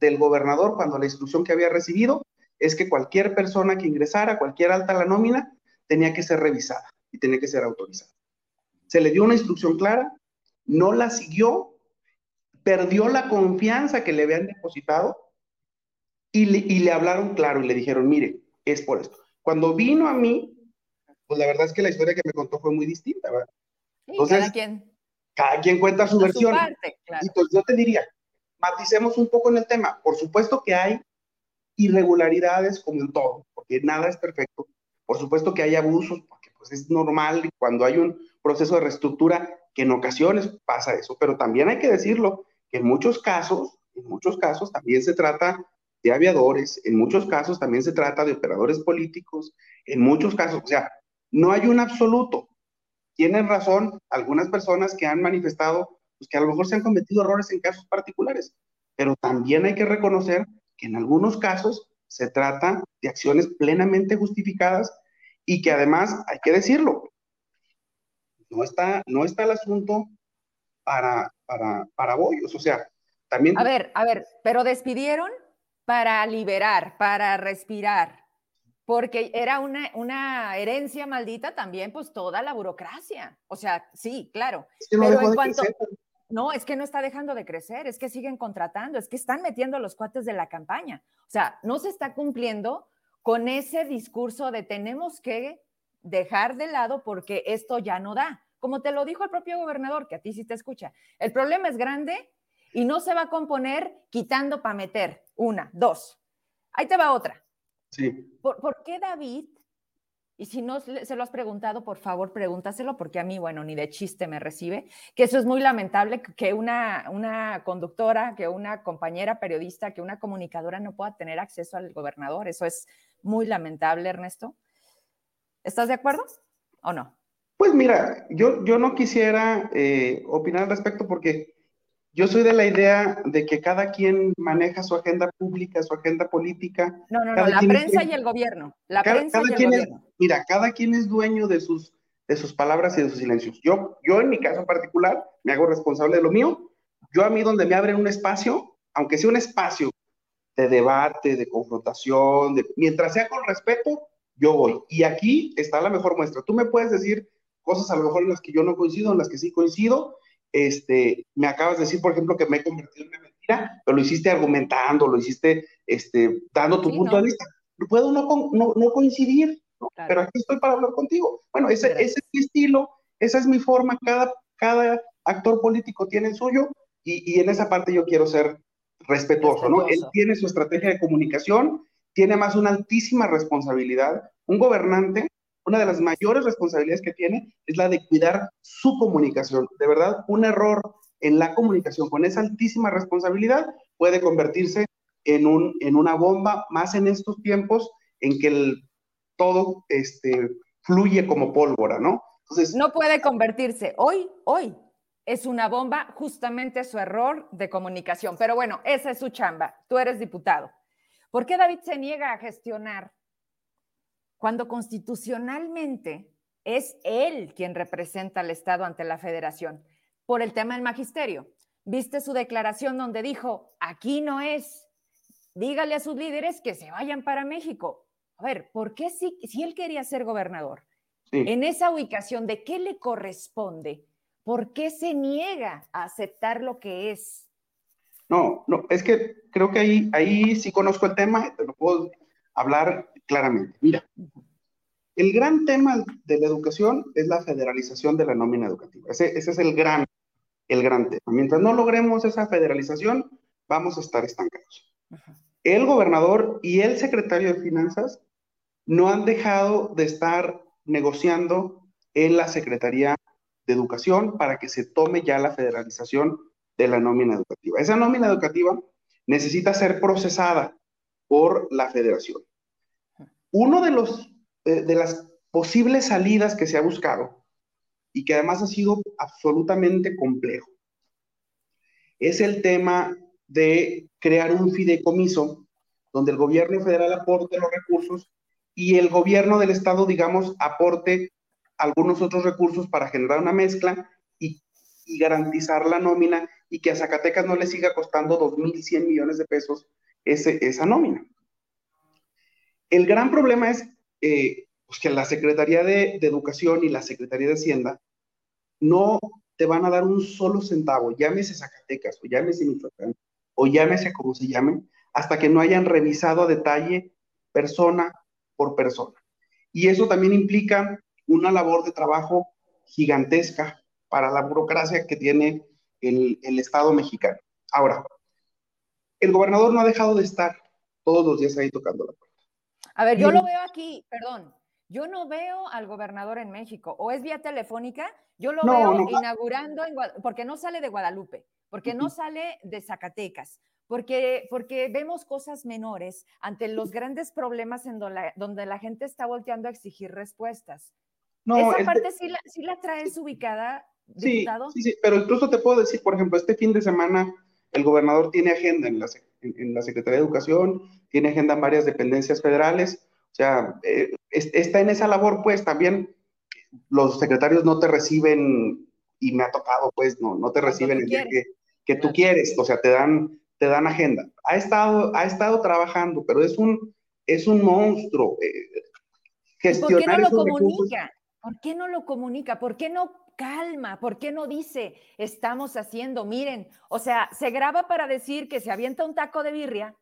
del gobernador cuando la instrucción que había recibido es que cualquier persona que ingresara, cualquier alta la nómina, tenía que ser revisada y tenía que ser autorizada. Se le dio una instrucción clara, no la siguió, perdió la confianza que le habían depositado y le, hablaron claro y le dijeron, mire, es por esto. Cuando vino a mí, pues la verdad es que la historia que me contó fue muy distinta, ¿verdad? Entonces, cada quien. Cada quien cuenta su versión. Y pues yo te diría, maticemos un poco en el tema. Por supuesto que hay irregularidades como en todo, porque nada es perfecto. Por supuesto que hay abusos, porque pues es normal cuando hay un proceso de reestructura que en ocasiones pasa eso, pero también hay que decirlo que en muchos casos, en muchos casos también se trata de aviadores, en muchos casos también se trata de operadores políticos, en muchos casos, o sea, no hay un absoluto. Tienen razón algunas personas que han manifestado pues, que a lo mejor se han cometido errores en casos particulares, pero también hay que reconocer que en algunos casos se trata de acciones plenamente justificadas y que además, hay que decirlo, no está, no está el asunto para, para, para bollos, o sea, también... A ver, a ver, pero despidieron para liberar, para respirar, porque era una, una herencia maldita también, pues toda la burocracia. O sea, sí, claro. pero en cuanto... No, es que no está dejando de crecer, es que siguen contratando, es que están metiendo los cuates de la campaña. O sea, no se está cumpliendo con ese discurso de tenemos que dejar de lado porque esto ya no da. Como te lo dijo el propio gobernador, que a ti sí te escucha. El problema es grande y no se va a componer quitando para meter. Una, dos. Ahí te va otra. Sí. ¿Por, ¿Por, qué David y si no se lo has preguntado, por favor, pregúntaselo, porque a mí, bueno, ni de chiste me recibe, que eso es muy lamentable, que una, una conductora, que una compañera periodista, que una comunicadora no pueda tener acceso al gobernador. Eso es muy lamentable, Ernesto. ¿Estás de acuerdo o no? Pues mira, yo, yo no quisiera eh, opinar al respecto porque yo soy de la idea de que cada quien maneja su agenda pública, su agenda política. No, no, no, la prensa y el gobierno. La prensa y el gobierno. mira, cada quien es dueño de sus, de sus palabras y de sus silencios. Yo, yo, en mi caso particular, me hago responsable de lo mío. Yo a mí donde me abren un espacio, aunque sea un espacio de debate, de confrontación, de, mientras sea con respeto, yo voy. Y aquí está la mejor muestra. Tú me puedes decir cosas a lo mejor en las que yo no coincido, en las que sí coincido, este, me acabas de decir, por ejemplo, que me he convertido en una mentira, pero lo hiciste argumentando, lo hiciste este, dando tu punto de vista. Puedo no, no, no coincidir, pero aquí estoy para hablar contigo. Bueno, ese, ese, es mi estilo, esa es mi forma, cada, cada actor político tiene el suyo y, y en esa parte yo quiero ser respetuoso, respetuoso, ¿no? Él tiene su estrategia de comunicación, tiene más una altísima responsabilidad. Un gobernante una de las mayores responsabilidades que tiene es la de cuidar su comunicación. De verdad, un error en la comunicación con esa altísima responsabilidad puede convertirse en, un, en una bomba, más en estos tiempos en que el, todo este, fluye como pólvora, ¿no? No puede convertirse. Hoy, hoy es una bomba, justamente su error de comunicación. Pero bueno, esa es su chamba. Tú eres diputado. ¿Por qué David se niega a gestionar cuando constitucionalmente es él quien representa al Estado ante la federación por el tema del magisterio. ¿Viste su declaración donde dijo, aquí no es, dígale a sus líderes que se vayan para México? A ver, ¿por qué si, si él quería ser gobernador? En esa ubicación, ¿de qué le corresponde? ¿Por qué se niega a aceptar lo que es? No, no, es que creo que ahí, ahí sí conozco el tema, te lo puedo hablar claramente. Mira, el gran tema de la educación es la federalización de la nómina educativa. Ese, es el gran, el gran tema. Mientras no logremos esa federalización, vamos a estar estancados. El gobernador y el secretario de Finanzas no han dejado de estar negociando en la Secretaría de Educación para que se tome ya la federalización de la nómina educativa. Esa nómina educativa necesita ser procesada por la federación. Uno de los de las posibles salidas que se ha buscado y que además ha sido absolutamente complejo es el tema de crear un fideicomiso donde el gobierno federal aporte los recursos y el gobierno del estado, digamos, aporte algunos otros recursos para generar una mezcla y, garantizar la nómina y que a Zacatecas no le siga costando 2.100 millones de pesos esa nómina. El gran problema es eh, pues que la Secretaría de, de, Educación y la Secretaría de Hacienda no te van a dar un solo centavo, llámese Zacatecas o llámese Michoacán o llámese como se llamen, hasta que no hayan revisado a detalle persona por persona. Y eso también implica una labor de trabajo gigantesca para la burocracia que tiene el, el Estado mexicano. Ahora, el gobernador no ha dejado de estar todos los días ahí tocando la puerta. A ver, yo lo veo aquí, perdón, yo no veo al gobernador en México, o es vía telefónica, yo lo veo inaugurando, en, porque no sale de Guadalupe, porque no sale de Zacatecas, porque, porque vemos cosas menores ante los grandes problemas en donde la, gente está volteando a exigir respuestas. No, Esa parte sí, la, sí la traes ubicada, diputado. Sí, sí, pero incluso te puedo decir, por ejemplo, este fin de semana el gobernador tiene agenda en la, en la Secretaría de Educación, tiene agenda en varias dependencias federales, o sea, eh, está en esa labor, pues también los secretarios no te reciben, y me ha tocado, pues, no, no te reciben el día que, que tú quieres, o sea, te dan, te dan agenda. Ha estado, ha estado trabajando, pero es un, es un monstruo. Eh, ¿Por qué no lo comunica? ¿Por qué no lo comunica? ¿Por qué no calma? ¿Por qué no dice, estamos haciendo, miren, o sea, se graba para decir que se avienta un taco de birria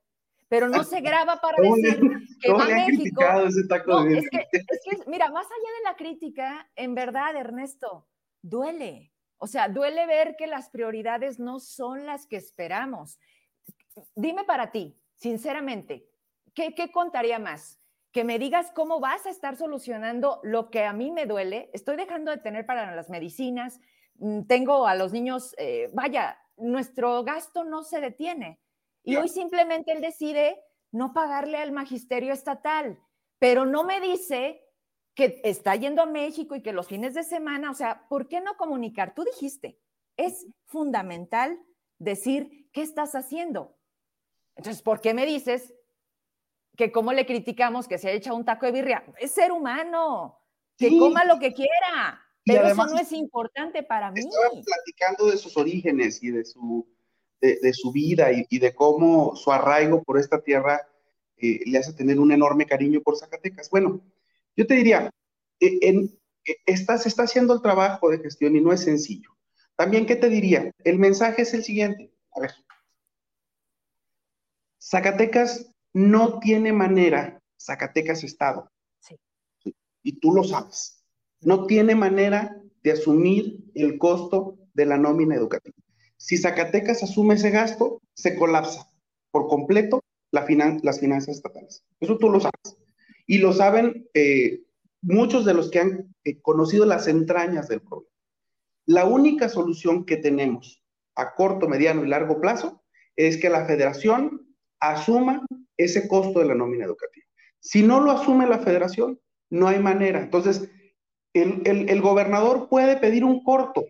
pero no se graba para decir que va a México. es, que, es que, mira, más allá de la crítica, en verdad, Ernesto, duele. O sea, duele ver que las prioridades no son las que esperamos. Dime para ti, sinceramente, ¿qué, qué contaría más? Que me digas cómo vas a estar solucionando lo que a mí me duele. Estoy dejando de tener para las medicinas, mm, tengo a los niños, eh, vaya, nuestro gasto no se detiene. Y hoy simplemente él decide no pagarle al magisterio estatal, pero no me dice que está yendo a México y que los fines de semana, o sea, ¿por qué no comunicar? Tú dijiste, es fundamental decir qué estás haciendo. Entonces, ¿por qué me dices que cómo le criticamos que se ha hecho un taco de birria? Es ser humano, que coma lo que quiera, pero eso no es importante para mí. Platicando de sus orígenes y de su de, su vida y, de cómo su arraigo por esta tierra eh, le hace tener un enorme cariño por Zacatecas. Bueno, yo te diría, eh, en, eh, está, se está haciendo el trabajo de gestión y no es sencillo. También, ¿qué te diría? El mensaje es el siguiente. A ver. Zacatecas no tiene manera, Zacatecas Estado, sí. y tú lo sabes, no tiene manera de asumir el costo de la nómina educativa. Si Zacatecas asume ese gasto, se colapsa por completo las finanzas estatales. Eso tú lo sabes. Y lo saben eh, muchos de los que han eh, conocido las entrañas del problema. La única solución que tenemos a corto, mediano y largo plazo es que la federación asuma ese costo de la nómina educativa. Si no lo asume la federación, no hay manera. Entonces, el, gobernador puede pedir un corto,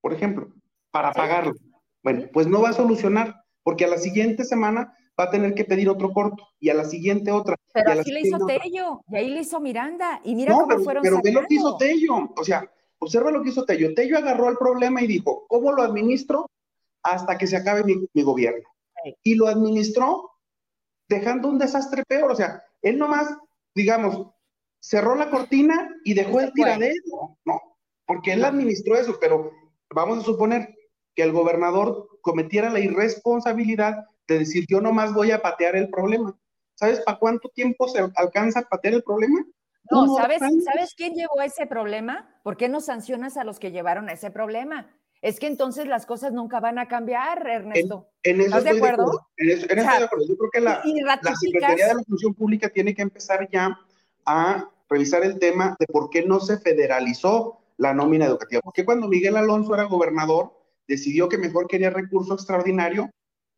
por ejemplo, para pagarlo. Bueno, pues no va a solucionar, porque a la siguiente semana va a tener que pedir otro corto y a la siguiente otra. Pero así le hizo Tello, y ahí le hizo Miranda, y mira cómo pero, fueron Pero ve lo que hizo Tello, o sea, observa lo que hizo Tello. Tello agarró el problema y dijo, ¿cómo lo administro hasta que se acabe mi, gobierno? Y lo administró dejando un desastre peor, o sea, él nomás, digamos, cerró la cortina y dejó el tiradero, ¿no? Porque él administró eso, pero vamos a suponer, que el gobernador cometiera la irresponsabilidad de decir yo nomás voy a patear el problema. ¿Sabes para cuánto tiempo se alcanza a patear el problema? No, ¿sabes, ¿sabes quién llevó a ese problema? ¿Por qué no sancionas a los que llevaron a ese problema? Es que entonces las cosas nunca van a cambiar, Ernesto. En, eso ¿Estás de acuerdo? En eso, estoy de acuerdo. Yo creo que la, la Secretaría de la Función Pública tiene que empezar ya a revisar el tema de por qué no se federalizó la nómina educativa. Porque cuando Miguel Alonso era gobernador, decidió que mejor quería recurso extraordinario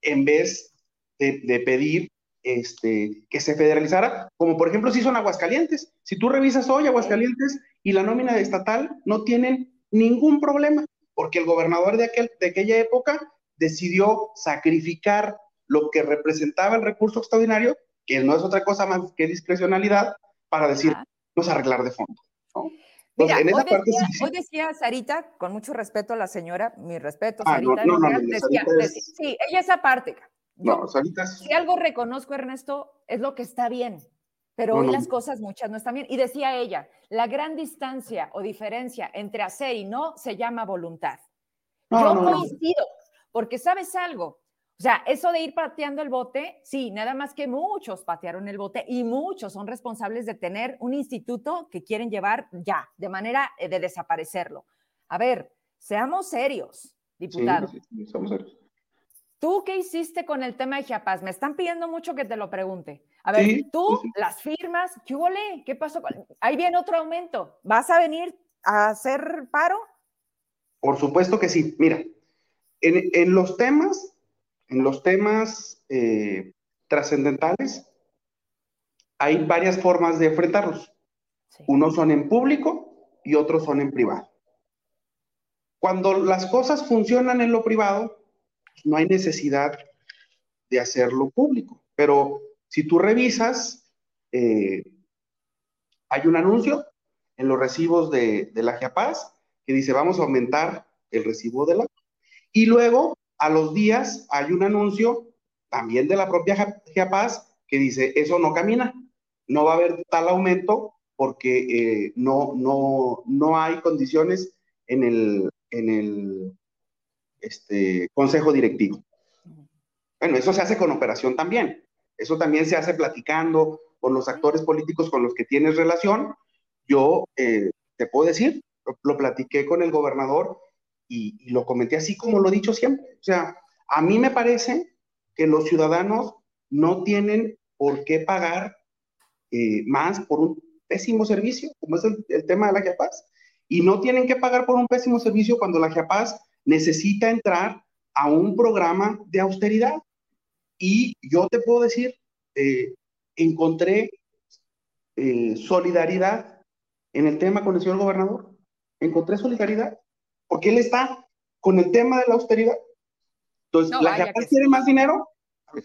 en vez de, pedir este, que se federalizara, como por ejemplo se hizo en Aguascalientes. Si tú revisas hoy Aguascalientes y la nómina de estatal, no tienen ningún problema, porque el gobernador de, aquel, de aquella época decidió sacrificar lo que representaba el recurso extraordinario, que no es otra cosa más que discrecionalidad, para decir, vamos a arreglar de fondo. Mira, hoy, decía, Sarita, con mucho respeto a la señora, mi respeto, ah, Sarita, no, no, decía, sí, ella es aparte, no, Si algo reconozco, Ernesto, es lo que está bien, pero hoy las cosas muchas no están bien. Y decía ella, la gran distancia o diferencia entre hacer y no se llama voluntad. Yo coincido, porque sabes algo, o sea, eso de ir pateando el bote, sí, nada más que muchos patearon el bote y muchos son responsables de tener un instituto que quieren llevar ya, de manera eh, de desaparecerlo. A ver, seamos serios, diputado. Sí, sí, sí, serios. ¿Tú qué hiciste con el tema de Chiapas? Me están pidiendo mucho que te lo pregunte. A ver, tú, las firmas, ¿qué? ¿Qué pasó? Ahí viene otro aumento. ¿Vas a venir a hacer paro? Por supuesto que sí. Mira, en, los temas, en los temas eh, trascendentales, hay varias formas de enfrentarlos. Unos son en público y otros son en privado. Cuando las cosas funcionan en lo privado, no hay necesidad de hacerlo público. Pero si tú revisas, eh, hay un anuncio en los recibos de, la GIAPAS que dice vamos a aumentar el recibo de la... Y luego, a los días, hay un anuncio también de la propia GIAPAS que dice eso no camina, no va a haber tal aumento porque eh, no, no, no hay condiciones en el, en el este, consejo directivo. Bueno, eso se hace con operación también. Eso también se hace platicando con los actores políticos con los que tienes relación. Yo eh, te puedo decir, lo, platiqué con el gobernador y, lo comenté así como lo he dicho siempre. O sea, a mí me parece que los ciudadanos no tienen por qué pagar eh, más por un pésimo servicio, como es el, el tema de la GIAPAS. Y no tienen que pagar por un pésimo servicio cuando la GIAPAS necesita entrar a un programa de austeridad. Y yo te puedo decir, eh, encontré eh, solidaridad en el tema con el señor gobernador. Encontré solidaridad, porque él está con el tema de la austeridad. Entonces, ¿la Giapaz quiere más dinero?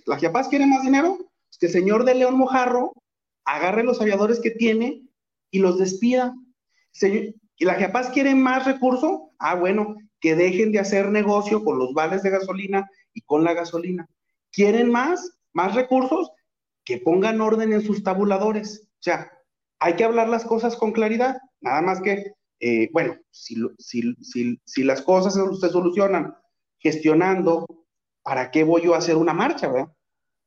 ¿La Giapaz quiere más dinero? que el señor de León Mojarro agarre los aviadores que tiene y los despida. ¿Y la Giapaz quiere más recursos? Ah, bueno, que dejen de hacer negocio con los vales de gasolina y con la gasolina. ¿Quieren más? ¿Más recursos? Que pongan orden en sus tabuladores. O sea, hay que hablar las cosas con claridad. Nada más que, eh, bueno, si, las cosas se solucionan gestionando, ¿para qué voy yo a hacer una marcha?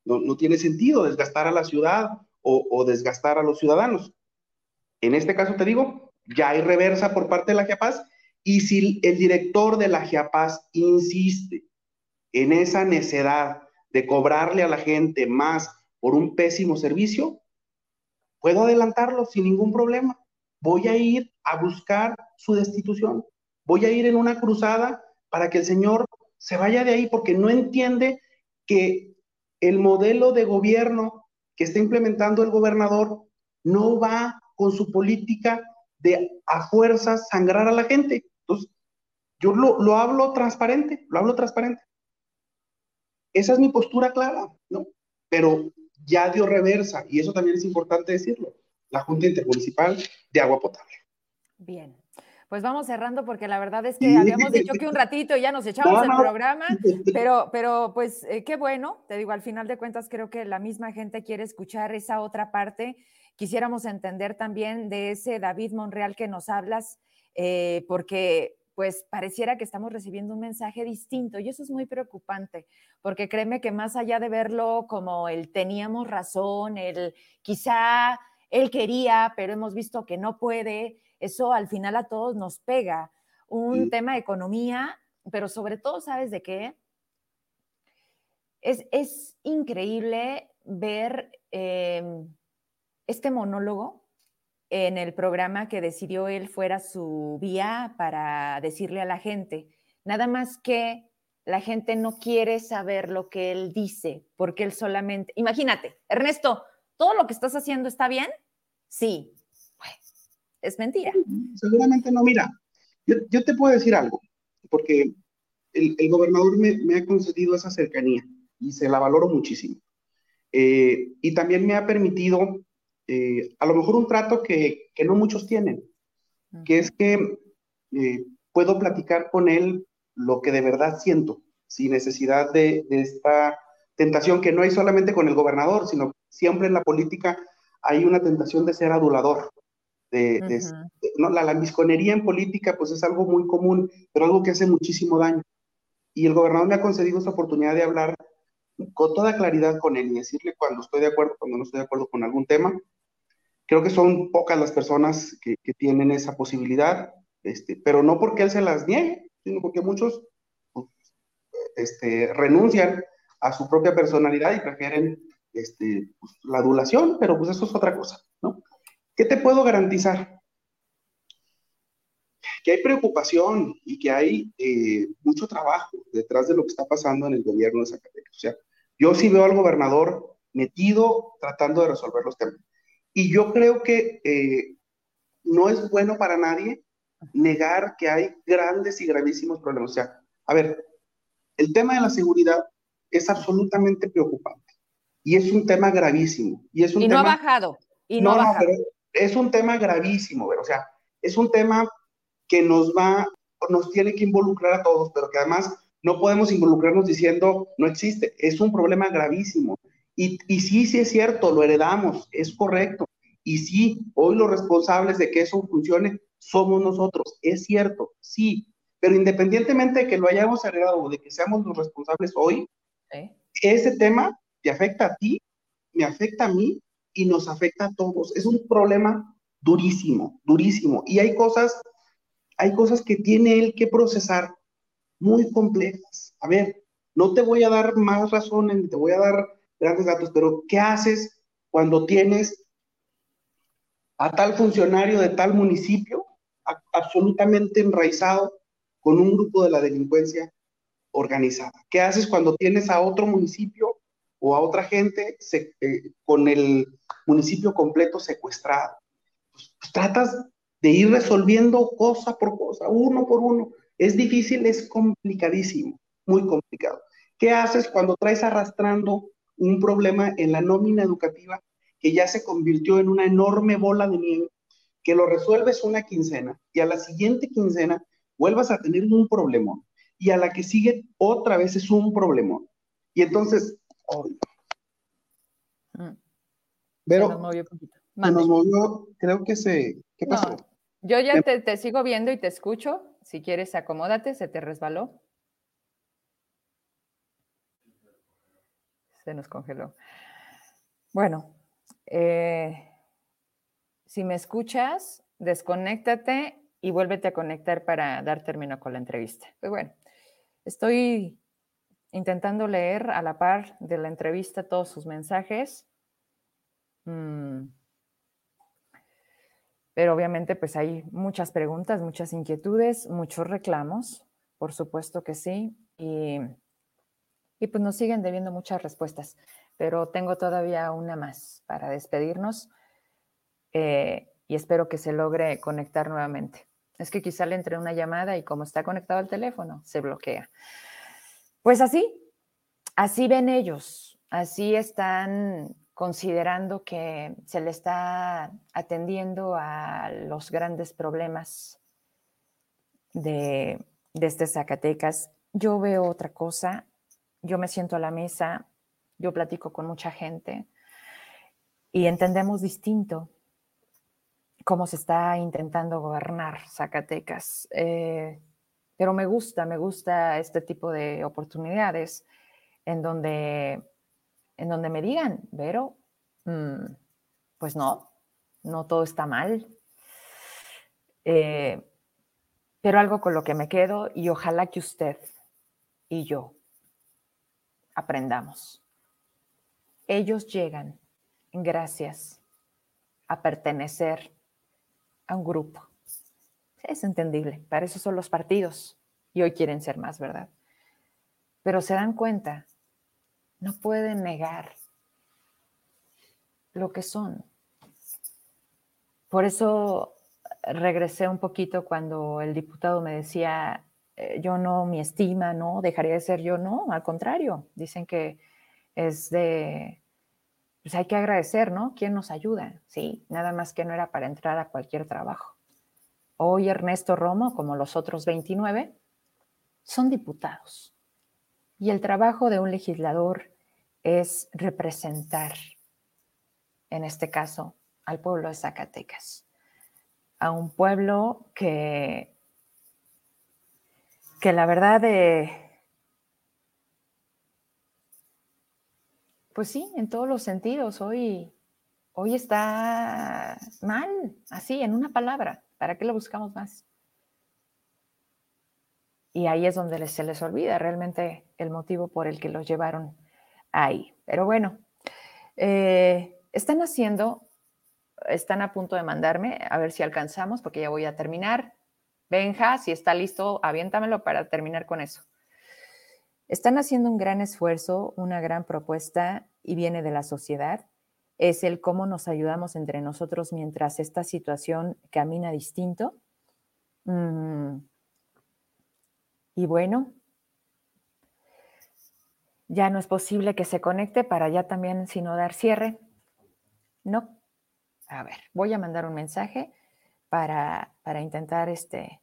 No, tiene sentido desgastar a la ciudad o, desgastar a los ciudadanos. En este caso te digo, ya hay reversa por parte de la GEPAS y si el director de la GIAPAS insiste en esa necedad de cobrarle a la gente más por un pésimo servicio, puedo adelantarlo sin ningún problema. Voy a ir a buscar su destitución. Voy a ir en una cruzada para que el señor se vaya de ahí porque no entiende que el modelo de gobierno que está implementando el gobernador no va con su política de a fuerzas sangrar a la gente. Entonces, yo lo, hablo transparente, lo hablo transparente. Esa es mi postura clara, ¿no? Pero ya dio reversa, y eso también es importante decirlo, la Junta Intermunicipal de Agua Potable. Bien, pues vamos cerrando porque la verdad es que habíamos dicho que un ratito ya nos echamos el programa, pero, pero pues eh, qué bueno, te digo, al final de cuentas creo que la misma gente quiere escuchar esa otra parte. Quisiéramos entender también de ese David Monreal que nos hablas, eh, porque pues pareciera que estamos recibiendo un mensaje distinto y eso es muy preocupante, porque créeme que más allá de verlo como el teníamos razón, el quizá él quería, pero hemos visto que no puede, eso al final a todos nos pega. Un tema de economía, pero sobre todo, ¿sabes de qué? Es, es increíble ver em, este monólogo en el programa que decidió él fuera su vía para decirle a la gente. Nada más que la gente no quiere saber lo que él dice, porque él solamente, imagínate, Ernesto, ¿todo lo que estás haciendo está bien? Sí. es mentira. Seguramente no, mira, yo, te puedo decir algo, porque el, gobernador me, ha concedido esa cercanía y se la valoro muchísimo. Eh, y también me ha permitido, eh, a lo mejor, un trato que, que no muchos tienen, que es que eh, puedo platicar con él lo que de verdad siento, sin necesidad de, esta tentación que no hay solamente con el gobernador, sino siempre en la política hay una tentación de ser adulador. De, no, la lambisconería en política pues es algo muy común, pero algo que hace muchísimo daño. Y el gobernador me ha concedido esta oportunidad de hablar con toda claridad con él y decirle cuando estoy de acuerdo, cuando no estoy de acuerdo con algún tema. Creo que son pocas las personas que, tienen esa posibilidad, este, pero no porque él se las niegue, sino porque muchos pues, este, renuncian a su propia personalidad y prefieren este, pues, la adulación, pero pues eso es otra cosa, ¿no? ¿Qué te puedo garantizar? Que hay preocupación y que hay eh, mucho trabajo detrás de lo que está pasando en el gobierno de Zacatecas. O sea, yo sí veo al gobernador metido tratando de resolver los temas. Y yo creo que eh, no es bueno para nadie negar que hay grandes y gravísimos problemas. O sea, a ver, el tema de la seguridad es absolutamente preocupante y es un tema gravísimo. Y, es un no ha bajado. Y no, ha bajado. es un tema gravísimo, o sea, es un tema que nos va, nos tiene que involucrar a todos, pero que además no podemos involucrarnos diciendo no existe. Es un problema gravísimo. Y, y sí, sí es cierto, lo heredamos, es correcto. Y sí, hoy los responsables de que eso funcione somos nosotros. Es cierto, sí, pero independientemente de que lo hayamos heredado o de que seamos los responsables hoy, ese tema te afecta a ti, me afecta a mí y nos afecta a todos. Es un problema durísimo, durísimo. Y hay cosas, hay cosas que tiene él que procesar muy complejas. A ver, no te voy a dar más razones, te voy a dar grandes datos, pero ¿qué haces cuando tienes a tal funcionario de tal municipio absolutamente enraizado con un grupo de la delincuencia organizada. ¿Qué haces cuando tienes a otro municipio o a otra gente eh, con el municipio completo secuestrado? Pues, pues, tratas de ir resolviendo cosa por cosa, uno por uno. Es difícil, es complicadísimo, muy complicado. ¿Qué haces cuando traes arrastrando un problema en la nómina educativa que ya se convirtió en una enorme bola de nieve que lo resuelves una quincena y a la siguiente quincena vuelvas a tener un problemón y a la que sigue otra vez es un problemón. Y entonces, mm. pero nos movió, nos movió, creo que se, ¿qué pasó? yo ya te, te, sigo viendo y te escucho. Si quieres, acomódate, se te resbaló. Se nos congeló. Bueno, eh, si me escuchas, desconéctate y vuélvete a conectar para dar término con la entrevista. Pues bueno, estoy intentando leer a la par de la entrevista todos sus mensajes. Mm. Pero obviamente pues hay muchas preguntas, muchas inquietudes, muchos reclamos, por supuesto que sí. Y, y pues nos siguen debiendo muchas respuestas. Pero tengo todavía una más para despedirnos. Eh, y espero que se logre conectar nuevamente. Es que quizá le entre una llamada y como está conectado al teléfono, se bloquea. Pues así, así ven ellos, así están considerando que se le está atendiendo a los grandes problemas de, de este Zacatecas. Yo veo otra cosa, yo me siento a la mesa, yo platico con mucha gente y entendemos distinto cómo se está intentando gobernar Zacatecas. Eh, pero me gusta, me gusta este tipo de oportunidades en donde, en donde me digan, pero, mm, pues no, no todo está mal. Eh, pero algo con lo que me quedo y ojalá que usted y yo aprendamos. Ellos llegan gracias a pertenecer a un grupo. Es entendible, para eso son los partidos y hoy quieren ser más, ¿verdad? pero se dan cuenta, no pueden negar lo que son. Por eso regresé un poquito cuando el diputado me decía, eh, yo no, mi estima, no, dejaría de ser yo, no, al contrario, dicen que es de, pues hay que agradecer, ¿no? ¿Quién nos ayuda? Sí, nada más que no era para entrar a cualquier trabajo. Hoy Ernesto Romo, como los otros 29, son diputados. Y el trabajo de un legislador es representar, en este caso, al pueblo de Zacatecas, a un pueblo que, que la verdad, eh, pues sí, en todos los sentidos, hoy, hoy está mal, así, en una palabra, ¿para qué lo buscamos más? Y ahí es donde se les olvida realmente el motivo por el que los llevaron ahí. Pero bueno, eh, están haciendo, están a punto de mandarme, a ver si alcanzamos, porque ya voy a terminar. Benja, si está listo, aviéntamelo para terminar con eso. Están haciendo un gran esfuerzo, una gran propuesta y viene de la sociedad. Es el cómo nos ayudamos entre nosotros mientras esta situación camina distinto. Mm. Y bueno, ya no es posible que se conecte para ya también, sino dar cierre. No. A ver, voy a mandar un mensaje para, para intentar este,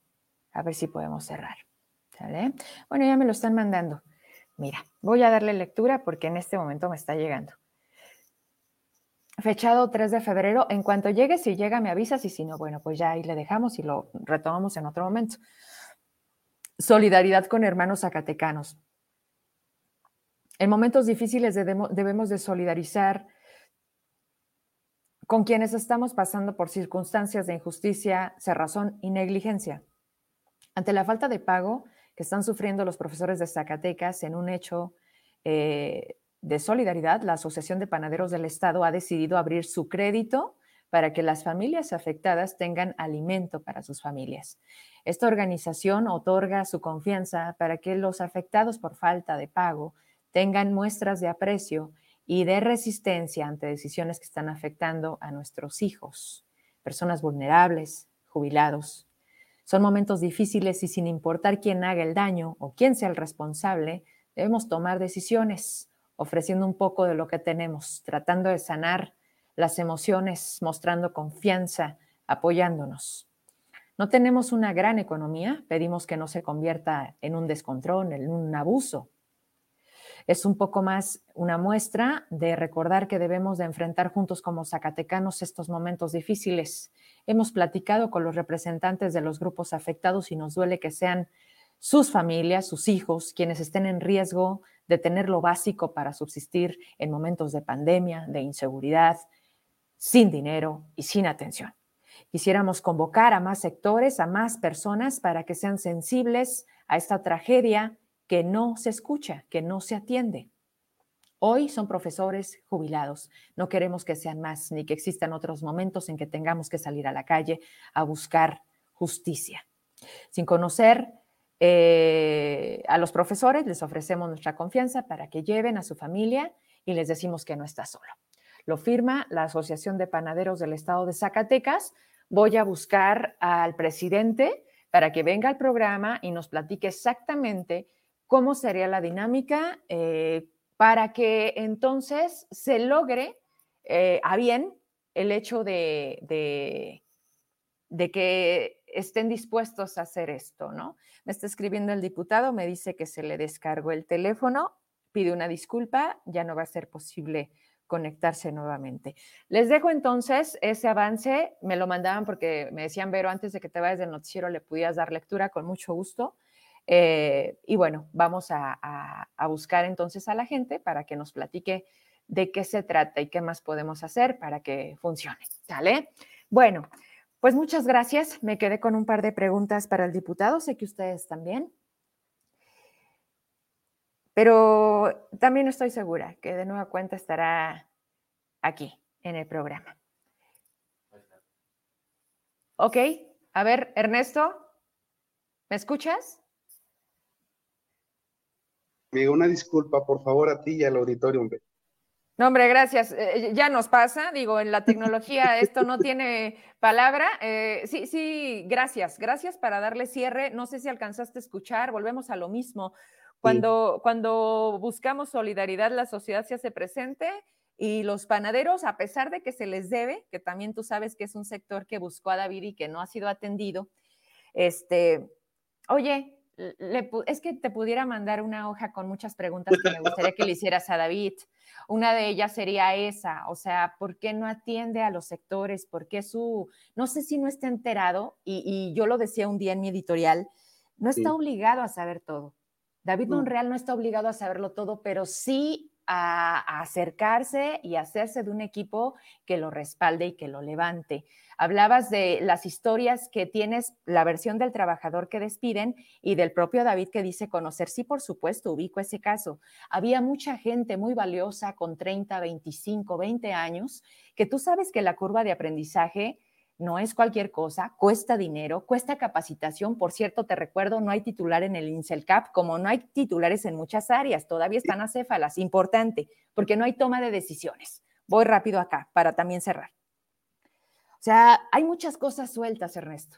a ver si podemos cerrar. Bueno, ya me lo están mandando. Mira, voy a darle lectura porque en este momento me está llegando. Fechado 3 de febrero. En cuanto llegue, si llega, me avisas y si no, bueno, pues ya ahí le dejamos y lo retomamos en otro momento. Solidaridad con hermanos zacatecanos. En momentos difíciles debemos de solidarizar con quienes estamos pasando por circunstancias de injusticia, cerrazón y negligencia. Ante la falta de pago que están sufriendo los profesores de Zacatecas en un hecho eh, de solidaridad, la Asociación de Panaderos del Estado ha decidido abrir su crédito para que las familias afectadas tengan alimento para sus familias. Esta organización otorga su confianza para que los afectados por falta de pago tengan muestras de aprecio y de resistencia ante decisiones que están afectando a nuestros hijos, personas vulnerables, jubilados. Son momentos difíciles y sin importar quién haga el daño o quién sea el responsable, debemos tomar decisiones, ofreciendo un poco de lo que tenemos, tratando de sanar las emociones, mostrando confianza, apoyándonos. No tenemos una gran economía, pedimos que no se convierta en un descontrol, en un abuso, es un poco más una muestra de recordar que debemos de enfrentar juntos como zacatecanos estos momentos difíciles. Hemos platicado con los representantes de los grupos afectados y nos duele que sean sus familias, sus hijos, quienes estén en riesgo de tener lo básico para subsistir en momentos de pandemia, de inseguridad, sin dinero y sin atención. Quisiéramos convocar a más sectores, a más personas para que sean sensibles a esta tragedia que no se escucha, que no se atiende. Hoy son profesores jubilados. No queremos que sean más ni que existan otros momentos en que tengamos que salir a la calle a buscar justicia. Sin conocer eh, a los profesores, les ofrecemos nuestra confianza para que lleven a su familia y les decimos que no está solo. Lo firma la Asociación de Panaderos del Estado de Zacatecas. Voy a buscar al presidente para que venga al programa y nos platique exactamente cómo sería la dinámica eh, para que entonces se logre eh, a bien el hecho de, de, que estén dispuestos a hacer esto, ¿no? Me está escribiendo el diputado, me dice que se le descargó el teléfono, pide una disculpa, ya no va a ser posible conectarse nuevamente. Les dejo entonces ese avance, me lo mandaban porque me decían, Vero, antes de que te vayas del noticiero le pudieras dar lectura con mucho gusto. Eh, y bueno, vamos a, buscar entonces a la gente para que nos platique de qué se trata y qué más podemos hacer para que funcione. ¿Sale? Bueno, pues muchas gracias. Me quedé con un par de preguntas para el diputado. Sé que ustedes también. Pero también estoy segura que de nueva cuenta estará aquí en el programa. Ok, a ver, Ernesto, ¿me escuchas? Amigo, una disculpa, por favor, a ti y al auditorio, hombre. No, hombre, gracias. Eh, ya nos pasa, digo, en la tecnología esto no tiene palabra. Eh, sí, sí, gracias. Gracias para darle cierre. No sé si alcanzaste a escuchar, volvemos a lo mismo. Cuando, cuando buscamos solidaridad, la sociedad se hace presente y los panaderos, a pesar de que se les debe, que también tú sabes que es un sector que buscó a David y que no ha sido atendido, este, oye, es que te pudiera mandar una hoja con muchas preguntas que me gustaría que le hicieras a David. Una de ellas sería esa, o sea, ¿por qué no atiende a los sectores? ¿Por qué su, no sé si no está enterado, y, yo lo decía un día en mi editorial, no está obligado a saber todo. David Monreal no está obligado a saberlo todo, pero sí a, acercarse y hacerse de un equipo que lo respalde y que lo levante. Hablabas de las historias que tienes, la versión del trabajador que despiden y del propio David que dice conocer. Sí, por supuesto, ubico ese caso. Había mucha gente muy valiosa con 30, 25, 20 años, que tú sabes que la curva de aprendizaje no es cualquier cosa, cuesta dinero, cuesta capacitación. Por cierto, te recuerdo, no hay titular en el INSELCAP, como no hay titulares en muchas áreas, todavía están acéfalas, importante, porque no hay toma de decisiones. Voy rápido acá para también cerrar. O sea, hay muchas cosas sueltas, Ernesto.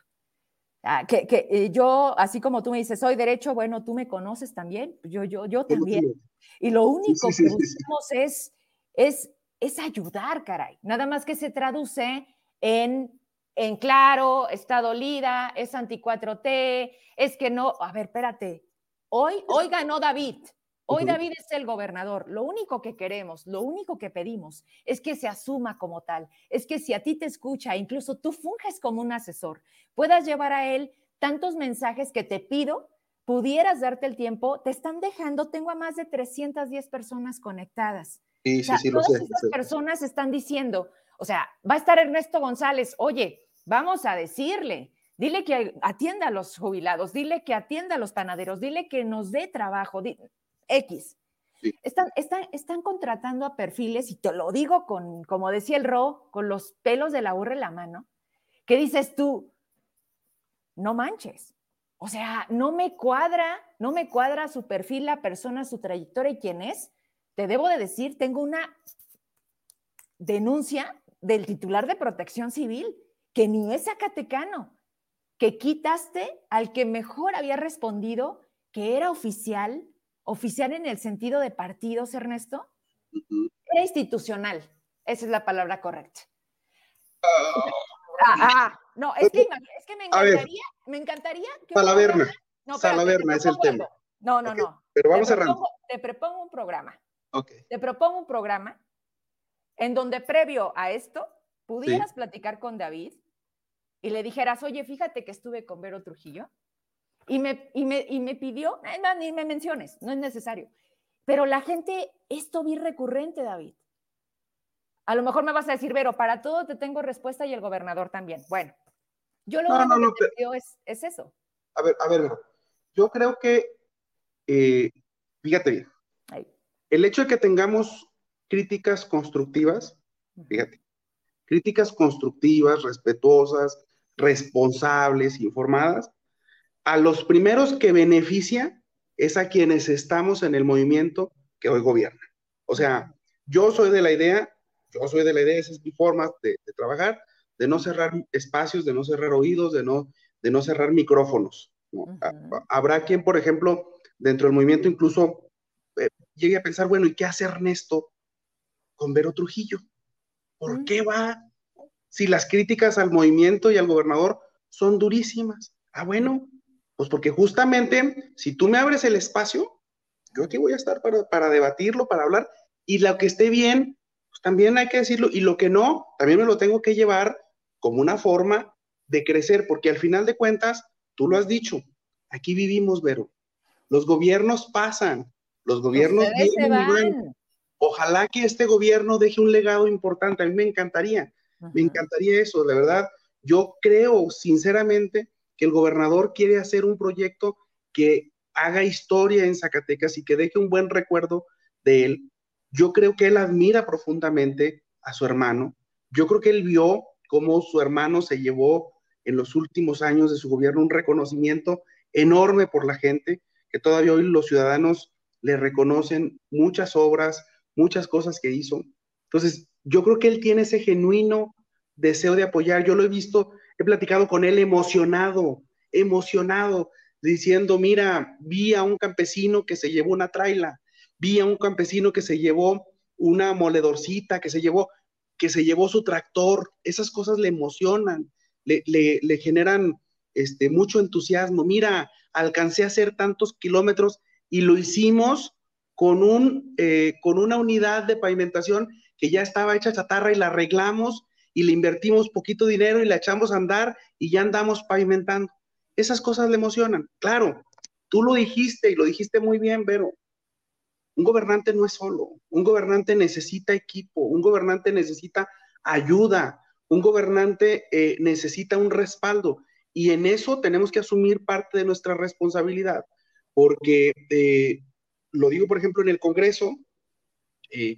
Ah, que, eh, yo, así como tú me dices, soy derecho, bueno, tú me conoces también, yo, yo, yo también. Y lo único que buscamos es, es, es ayudar, caray. Nada más que se traduce en en claro, está dolida, es anti 4T, es que no, a ver, espérate, hoy, hoy ganó David, hoy David es el gobernador, lo único que queremos, lo único que pedimos es que se asuma como tal, es que si a ti te escucha, incluso tú funges como un asesor, puedas llevar a él tantos mensajes que te pido, pudieras darte el tiempo, te están dejando, tengo a más de 310 personas conectadas. Sí, sí, sí, todas esas personas están diciendo, o sea, va a estar Ernesto González, oye, vamos a decirle, dile que atienda a los jubilados, dile que atienda a los panaderos, dile que nos dé trabajo, X. Están, están, están, contratando a perfiles, y te lo digo con, como decía el Ro, con los pelos de la burra en la mano, que dices tú, no manches. O sea, no me cuadra, no me cuadra su perfil, la persona, su trayectoria y quién es. Te debo de decir, tengo una denuncia del titular de protección civil, que ni es zacatecano, que quitaste al que mejor había respondido, que era oficial, oficial en el sentido de partidos, Ernesto, era institucional, esa es la palabra correcta. Ah, ah no, es que, es que me encantaría, me encantaría que... Salaverna, no, Salaverna es el tema. No, no, no. Pero vamos cerrando. Te propongo un programa. Okay. Te propongo un programa en donde previo a esto pudieras platicar con David y le dijeras, oye, fíjate que estuve con Vero Trujillo y me, y me, y me pidió, ni me menciones, no es necesario. Pero la gente, esto vi recurrente, David. A lo mejor me vas a decir, Vero, para todo te tengo respuesta y el gobernador también. Bueno, yo lo único que te es, es, eso. A ver, a ver, Vero. Yo creo que, eh, fíjate bien, el hecho de que tengamos críticas constructivas, fíjate, críticas constructivas, respetuosas, responsables, informadas, a los primeros que beneficia es a quienes estamos en el movimiento que hoy gobierna. O sea, yo soy de la idea, yo soy de la idea, esa es mi forma de, trabajar, de no cerrar espacios, de no cerrar oídos, de no, de no cerrar micrófonos. Habrá quien, por ejemplo, dentro del movimiento incluso eh, llegue a pensar, bueno, ¿y qué hace Ernesto con Vero Trujillo. ¿Por qué va? Si las críticas al movimiento y al gobernador son durísimas. Ah, bueno, pues porque justamente si tú me abres el espacio, yo aquí voy a estar para, debatirlo, para hablar, y lo que esté bien, pues también hay que decirlo, y lo que no, también me lo tengo que llevar como una forma de crecer, porque al final de cuentas, tú lo has dicho, aquí vivimos, Vero. Los gobiernos pasan, los gobiernos vienen Ojalá que este gobierno deje un legado importante. A mí me encantaría, me encantaría eso, de verdad. Yo creo sinceramente que el gobernador quiere hacer un proyecto que haga historia en Zacatecas y que deje un buen recuerdo de él. Yo creo que él admira profundamente a su hermano. Yo creo que él vio cómo su hermano se llevó en los últimos años de su gobierno un reconocimiento enorme por la gente, que todavía hoy los ciudadanos le reconocen muchas obras, muchas cosas que hizo. Entonces, yo creo que él tiene ese genuino deseo de apoyar. Yo lo he visto, he platicado con él emocionado, emocionado, diciendo, mira, vi a un campesino que se llevó una traila, vi a un campesino que se llevó una moledorcita, que se llevó, que se llevó su tractor. Esas cosas le emocionan, le, le generan este, mucho entusiasmo. Mira, alcancé a hacer tantos kilómetros y lo hicimos con, un, eh, con una unidad de pavimentación que ya estaba hecha chatarra y la arreglamos y le invertimos poquito dinero y la echamos a andar y ya andamos pavimentando. Esas cosas le emocionan. Claro, tú lo dijiste y lo dijiste muy bien, pero un gobernante no es solo, un gobernante necesita equipo, un gobernante necesita ayuda, un gobernante eh, necesita un respaldo. Y en eso tenemos que asumir parte de nuestra responsabilidad, porque eh, lo digo, por ejemplo, en el Congreso, eh,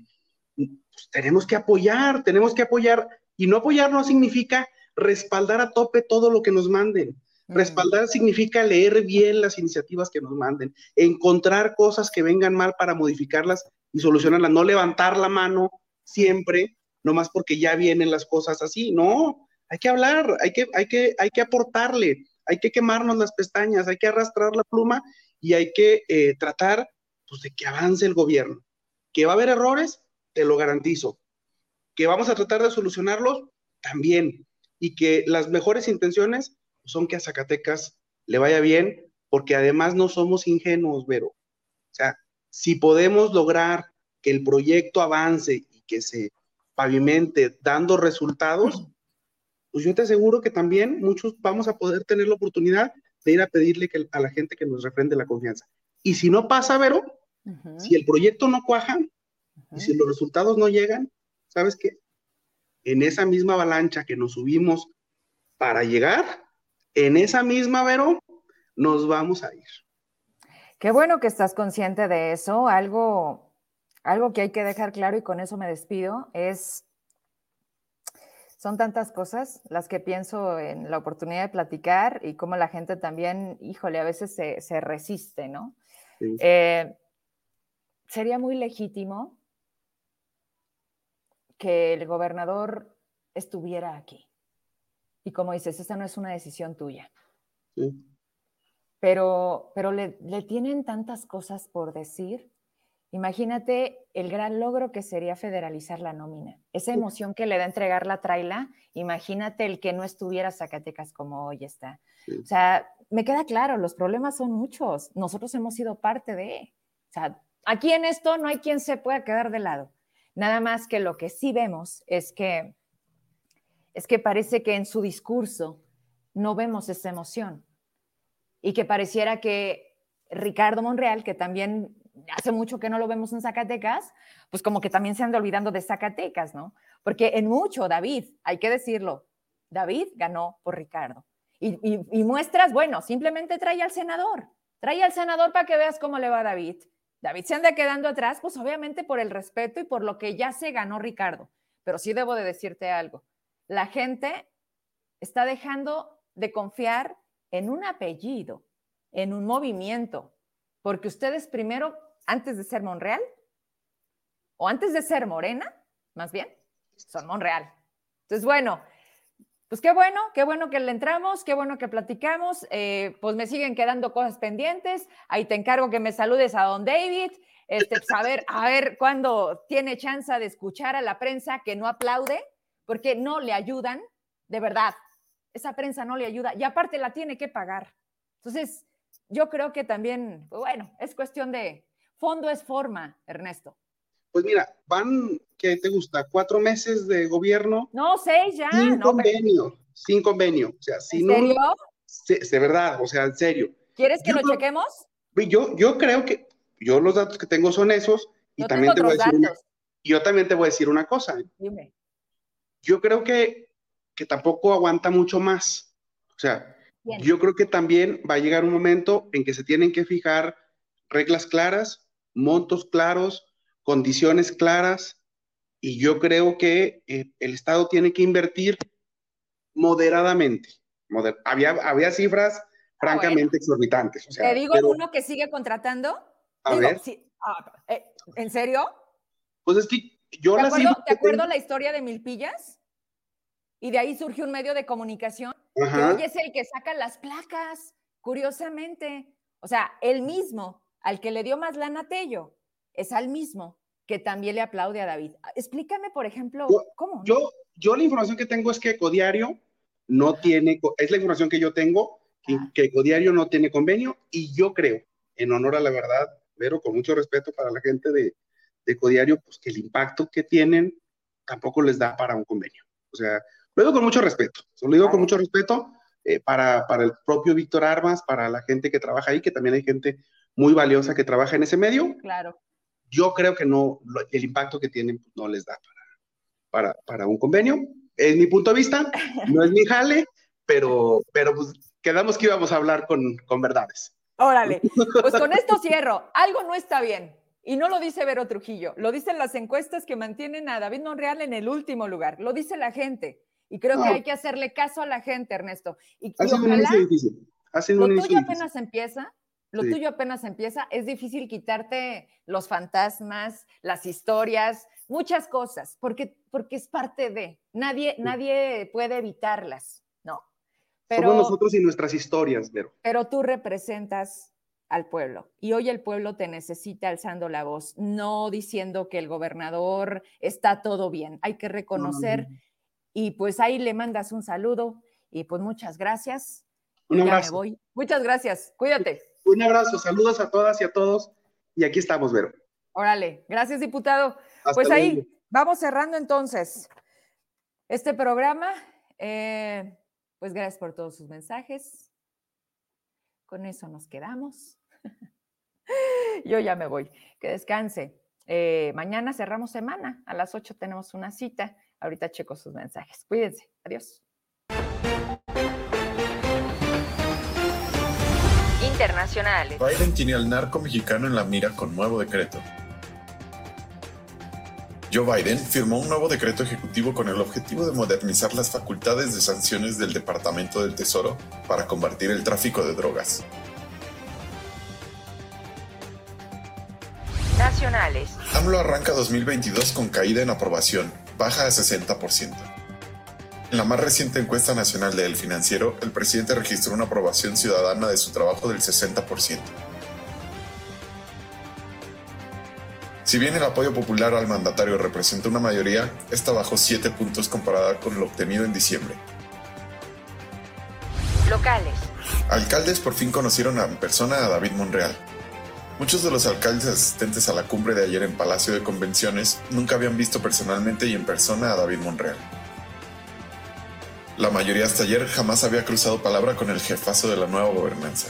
pues, tenemos que apoyar, tenemos que apoyar, y no apoyar no significa respaldar a tope todo lo que nos manden. Respaldar significa leer bien las iniciativas que nos manden, encontrar cosas que vengan mal para modificarlas y solucionarlas, no levantar la mano siempre, nomás porque ya vienen las cosas así, no, hay que hablar, hay que, hay que, hay que aportarle, hay que quemarnos las pestañas, hay que arrastrar la pluma y hay que eh, tratar pues, de que avance el gobierno. Que va a haber errores, te lo garantizo. Que vamos a tratar de solucionarlos, también. Y que las mejores intenciones son que a Zacatecas le vaya bien, porque además no somos ingenuos, Vero. O sea, si podemos lograr que el proyecto avance y que se pavimente dando resultados, pues yo te aseguro que también muchos vamos a poder tener la oportunidad de ir a pedirle a la gente que nos refrende la confianza. Y si no pasa, Vero, si el proyecto no cuaja y si los resultados no llegan, ¿sabes qué? En esa misma avalancha que nos subimos para llegar, en esa misma, Vero, nos vamos a ir. Qué bueno que estás consciente de eso. Algo, algo que hay que dejar claro y con eso me despido es son tantas cosas las que pienso en la oportunidad de platicar y cómo la gente también, híjole, a veces se, resiste, ¿no? Eh, sería muy legítimo que el gobernador estuviera aquí. Y como dices, esta no es una decisión tuya. Pero, pero le, le tienen tantas cosas por decir Imagínate el gran logro que sería federalizar la nómina. Esa emoción que le da entregar la traila, imagínate el que no estuviera Zacatecas como hoy está. O sea, me queda claro, los problemas son muchos. Nosotros hemos sido parte de. O sea, aquí en esto no hay quien se pueda quedar de lado. Nada más que lo que sí vemos es que es que parece que en su discurso no vemos esa emoción y que pareciera que Ricardo Monreal, que también hace mucho que no lo vemos en Zacatecas, pues como que también se anda olvidando de Zacatecas, ¿no? Porque en mucho, David, hay que decirlo, David ganó por Ricardo. Y, muestras, bueno, simplemente trae al senador, trae al senador para que veas cómo le va a David. David se anda quedando atrás, pues obviamente por el respeto y por lo que ya se ganó Ricardo. Pero sí debo de decirte algo, la gente está dejando de confiar en un apellido, en un movimiento, porque ustedes primero, antes de ser Monreal, o antes de ser Morena, más bien, son Monreal. Entonces, bueno, pues qué bueno, qué bueno que le entramos, qué bueno que platicamos. Eh, pues me siguen quedando cosas pendientes. Ahí te encargo que me saludes a don David. Este, pues a ver, a ver cuándo tiene chance de escuchar a la prensa que no aplaude, porque no le ayudan, de verdad. Esa prensa no le ayuda y aparte la tiene que pagar. Entonces, yo creo que también, pues, bueno, es cuestión de fondo es forma, Ernesto. Pues mira, van, ¿qué te gusta? ¿Cuatro meses de gobierno? No, seis ya. Sin convenio, sin convenio. O sea, ¿En serio? de verdad, o sea, en serio. ¿Quieres que lo chequemos? Yo, yo creo que, yo los datos que tengo son esos, y también te voy a decir una, yo también te voy a decir una cosa. ¿eh? Dime. Yo creo que, que tampoco aguanta mucho más. O sea, yo creo que también va a llegar un momento en que se tienen que fijar reglas claras, montos claros, condiciones claras, y yo creo que eh, el Estado tiene que invertir moderadamente. había, había cifras ah, francamente exorbitantes. ¿Te digo uno que sigue contratando? A ver. Ah, eh, ¿En serio? Pues es que yo ¿Te la acuerdo, ¿Te acuerdo la historia de Milpillas? Y de ahí surge un medio de comunicación que hoy es el que saca las placas, curiosamente. O sea, el mismo al que le dio más lana a Tello es al mismo que también le aplaude a David. Explícame, por ejemplo, cómo. Yo, yo la información que tengo es que Codiario no tiene, es la información que yo tengo, que, que, Codiario no tiene convenio y yo creo, en honor a la verdad, pero con mucho respeto para la gente de, de Codiario, pues que el impacto que tienen tampoco les da para un convenio. O sea, lo digo con mucho respeto, lo digo con mucho respeto eh, para, para el propio Víctor Armas, para la gente que trabaja ahí, que también hay gente muy valiosa que trabaja en ese medio. Claro. Yo creo que no, el impacto que tienen pues, no les da para, para, para un convenio. Es mi punto de vista, no es mi jale, pero, pero pues quedamos que íbamos a hablar con, con verdades. Órale, pues con esto cierro. Algo no está bien. Y no lo dice Vero Trujillo, lo dicen las encuestas que mantienen a David Monreal en el último lugar, lo dice la gente. Y creo que hay que hacerle caso a la gente, Ernesto. Y, ha sido ojalá, un difícil. Ha sido lo tuyo apenas empieza, lo tuyo apenas empieza, es difícil quitarte los fantasmas, las historias, muchas cosas, porque, porque es parte de, nadie, nadie puede evitarlas, ¿no? Pero, Somos nosotros y nuestras historias, Vero. Pero tú representas al pueblo. Y hoy el pueblo te necesita alzando la voz, no diciendo que el gobernador está todo bien. Hay que reconocer y pues ahí le mandas un saludo y pues muchas gracias. Un abrazo. Ya me voy. Muchas gracias. Cuídate. Un abrazo. Saludos a todas y a todos. Y aquí estamos, Vero. Órale. Gracias, diputado. pues ahí vamos cerrando entonces este programa. Eh, pues gracias por todos sus mensajes. Con eso nos quedamos. Yo ya me voy. Que descanse. Eh, mañana cerramos semana. A las 8 tenemos una cita. Ahorita checo sus mensajes. Cuídense. Adiós. Internacionales. Biden tiene al narco mexicano en la mira con nuevo decreto. Joe Biden firmó un nuevo decreto ejecutivo con el objetivo de modernizar las facultades de sanciones del Departamento del Tesoro para combatir el tráfico de drogas. nacionales. AMLO arranca 2022 con caída en aprobación, baja a 60%. En la más reciente encuesta nacional de El Financiero, el presidente registró una aprobación ciudadana de su trabajo del 60%. Si bien el apoyo popular al mandatario representa una mayoría, esta bajó 7 puntos comparada con lo obtenido en diciembre. Locales. Alcaldes por fin conocieron en persona a David Monreal, Muchos de los alcaldes asistentes a la cumbre de ayer en Palacio de Convenciones nunca habían visto personalmente y en persona a David Monreal. La mayoría hasta ayer jamás había cruzado palabra con el jefazo de la nueva gobernanza.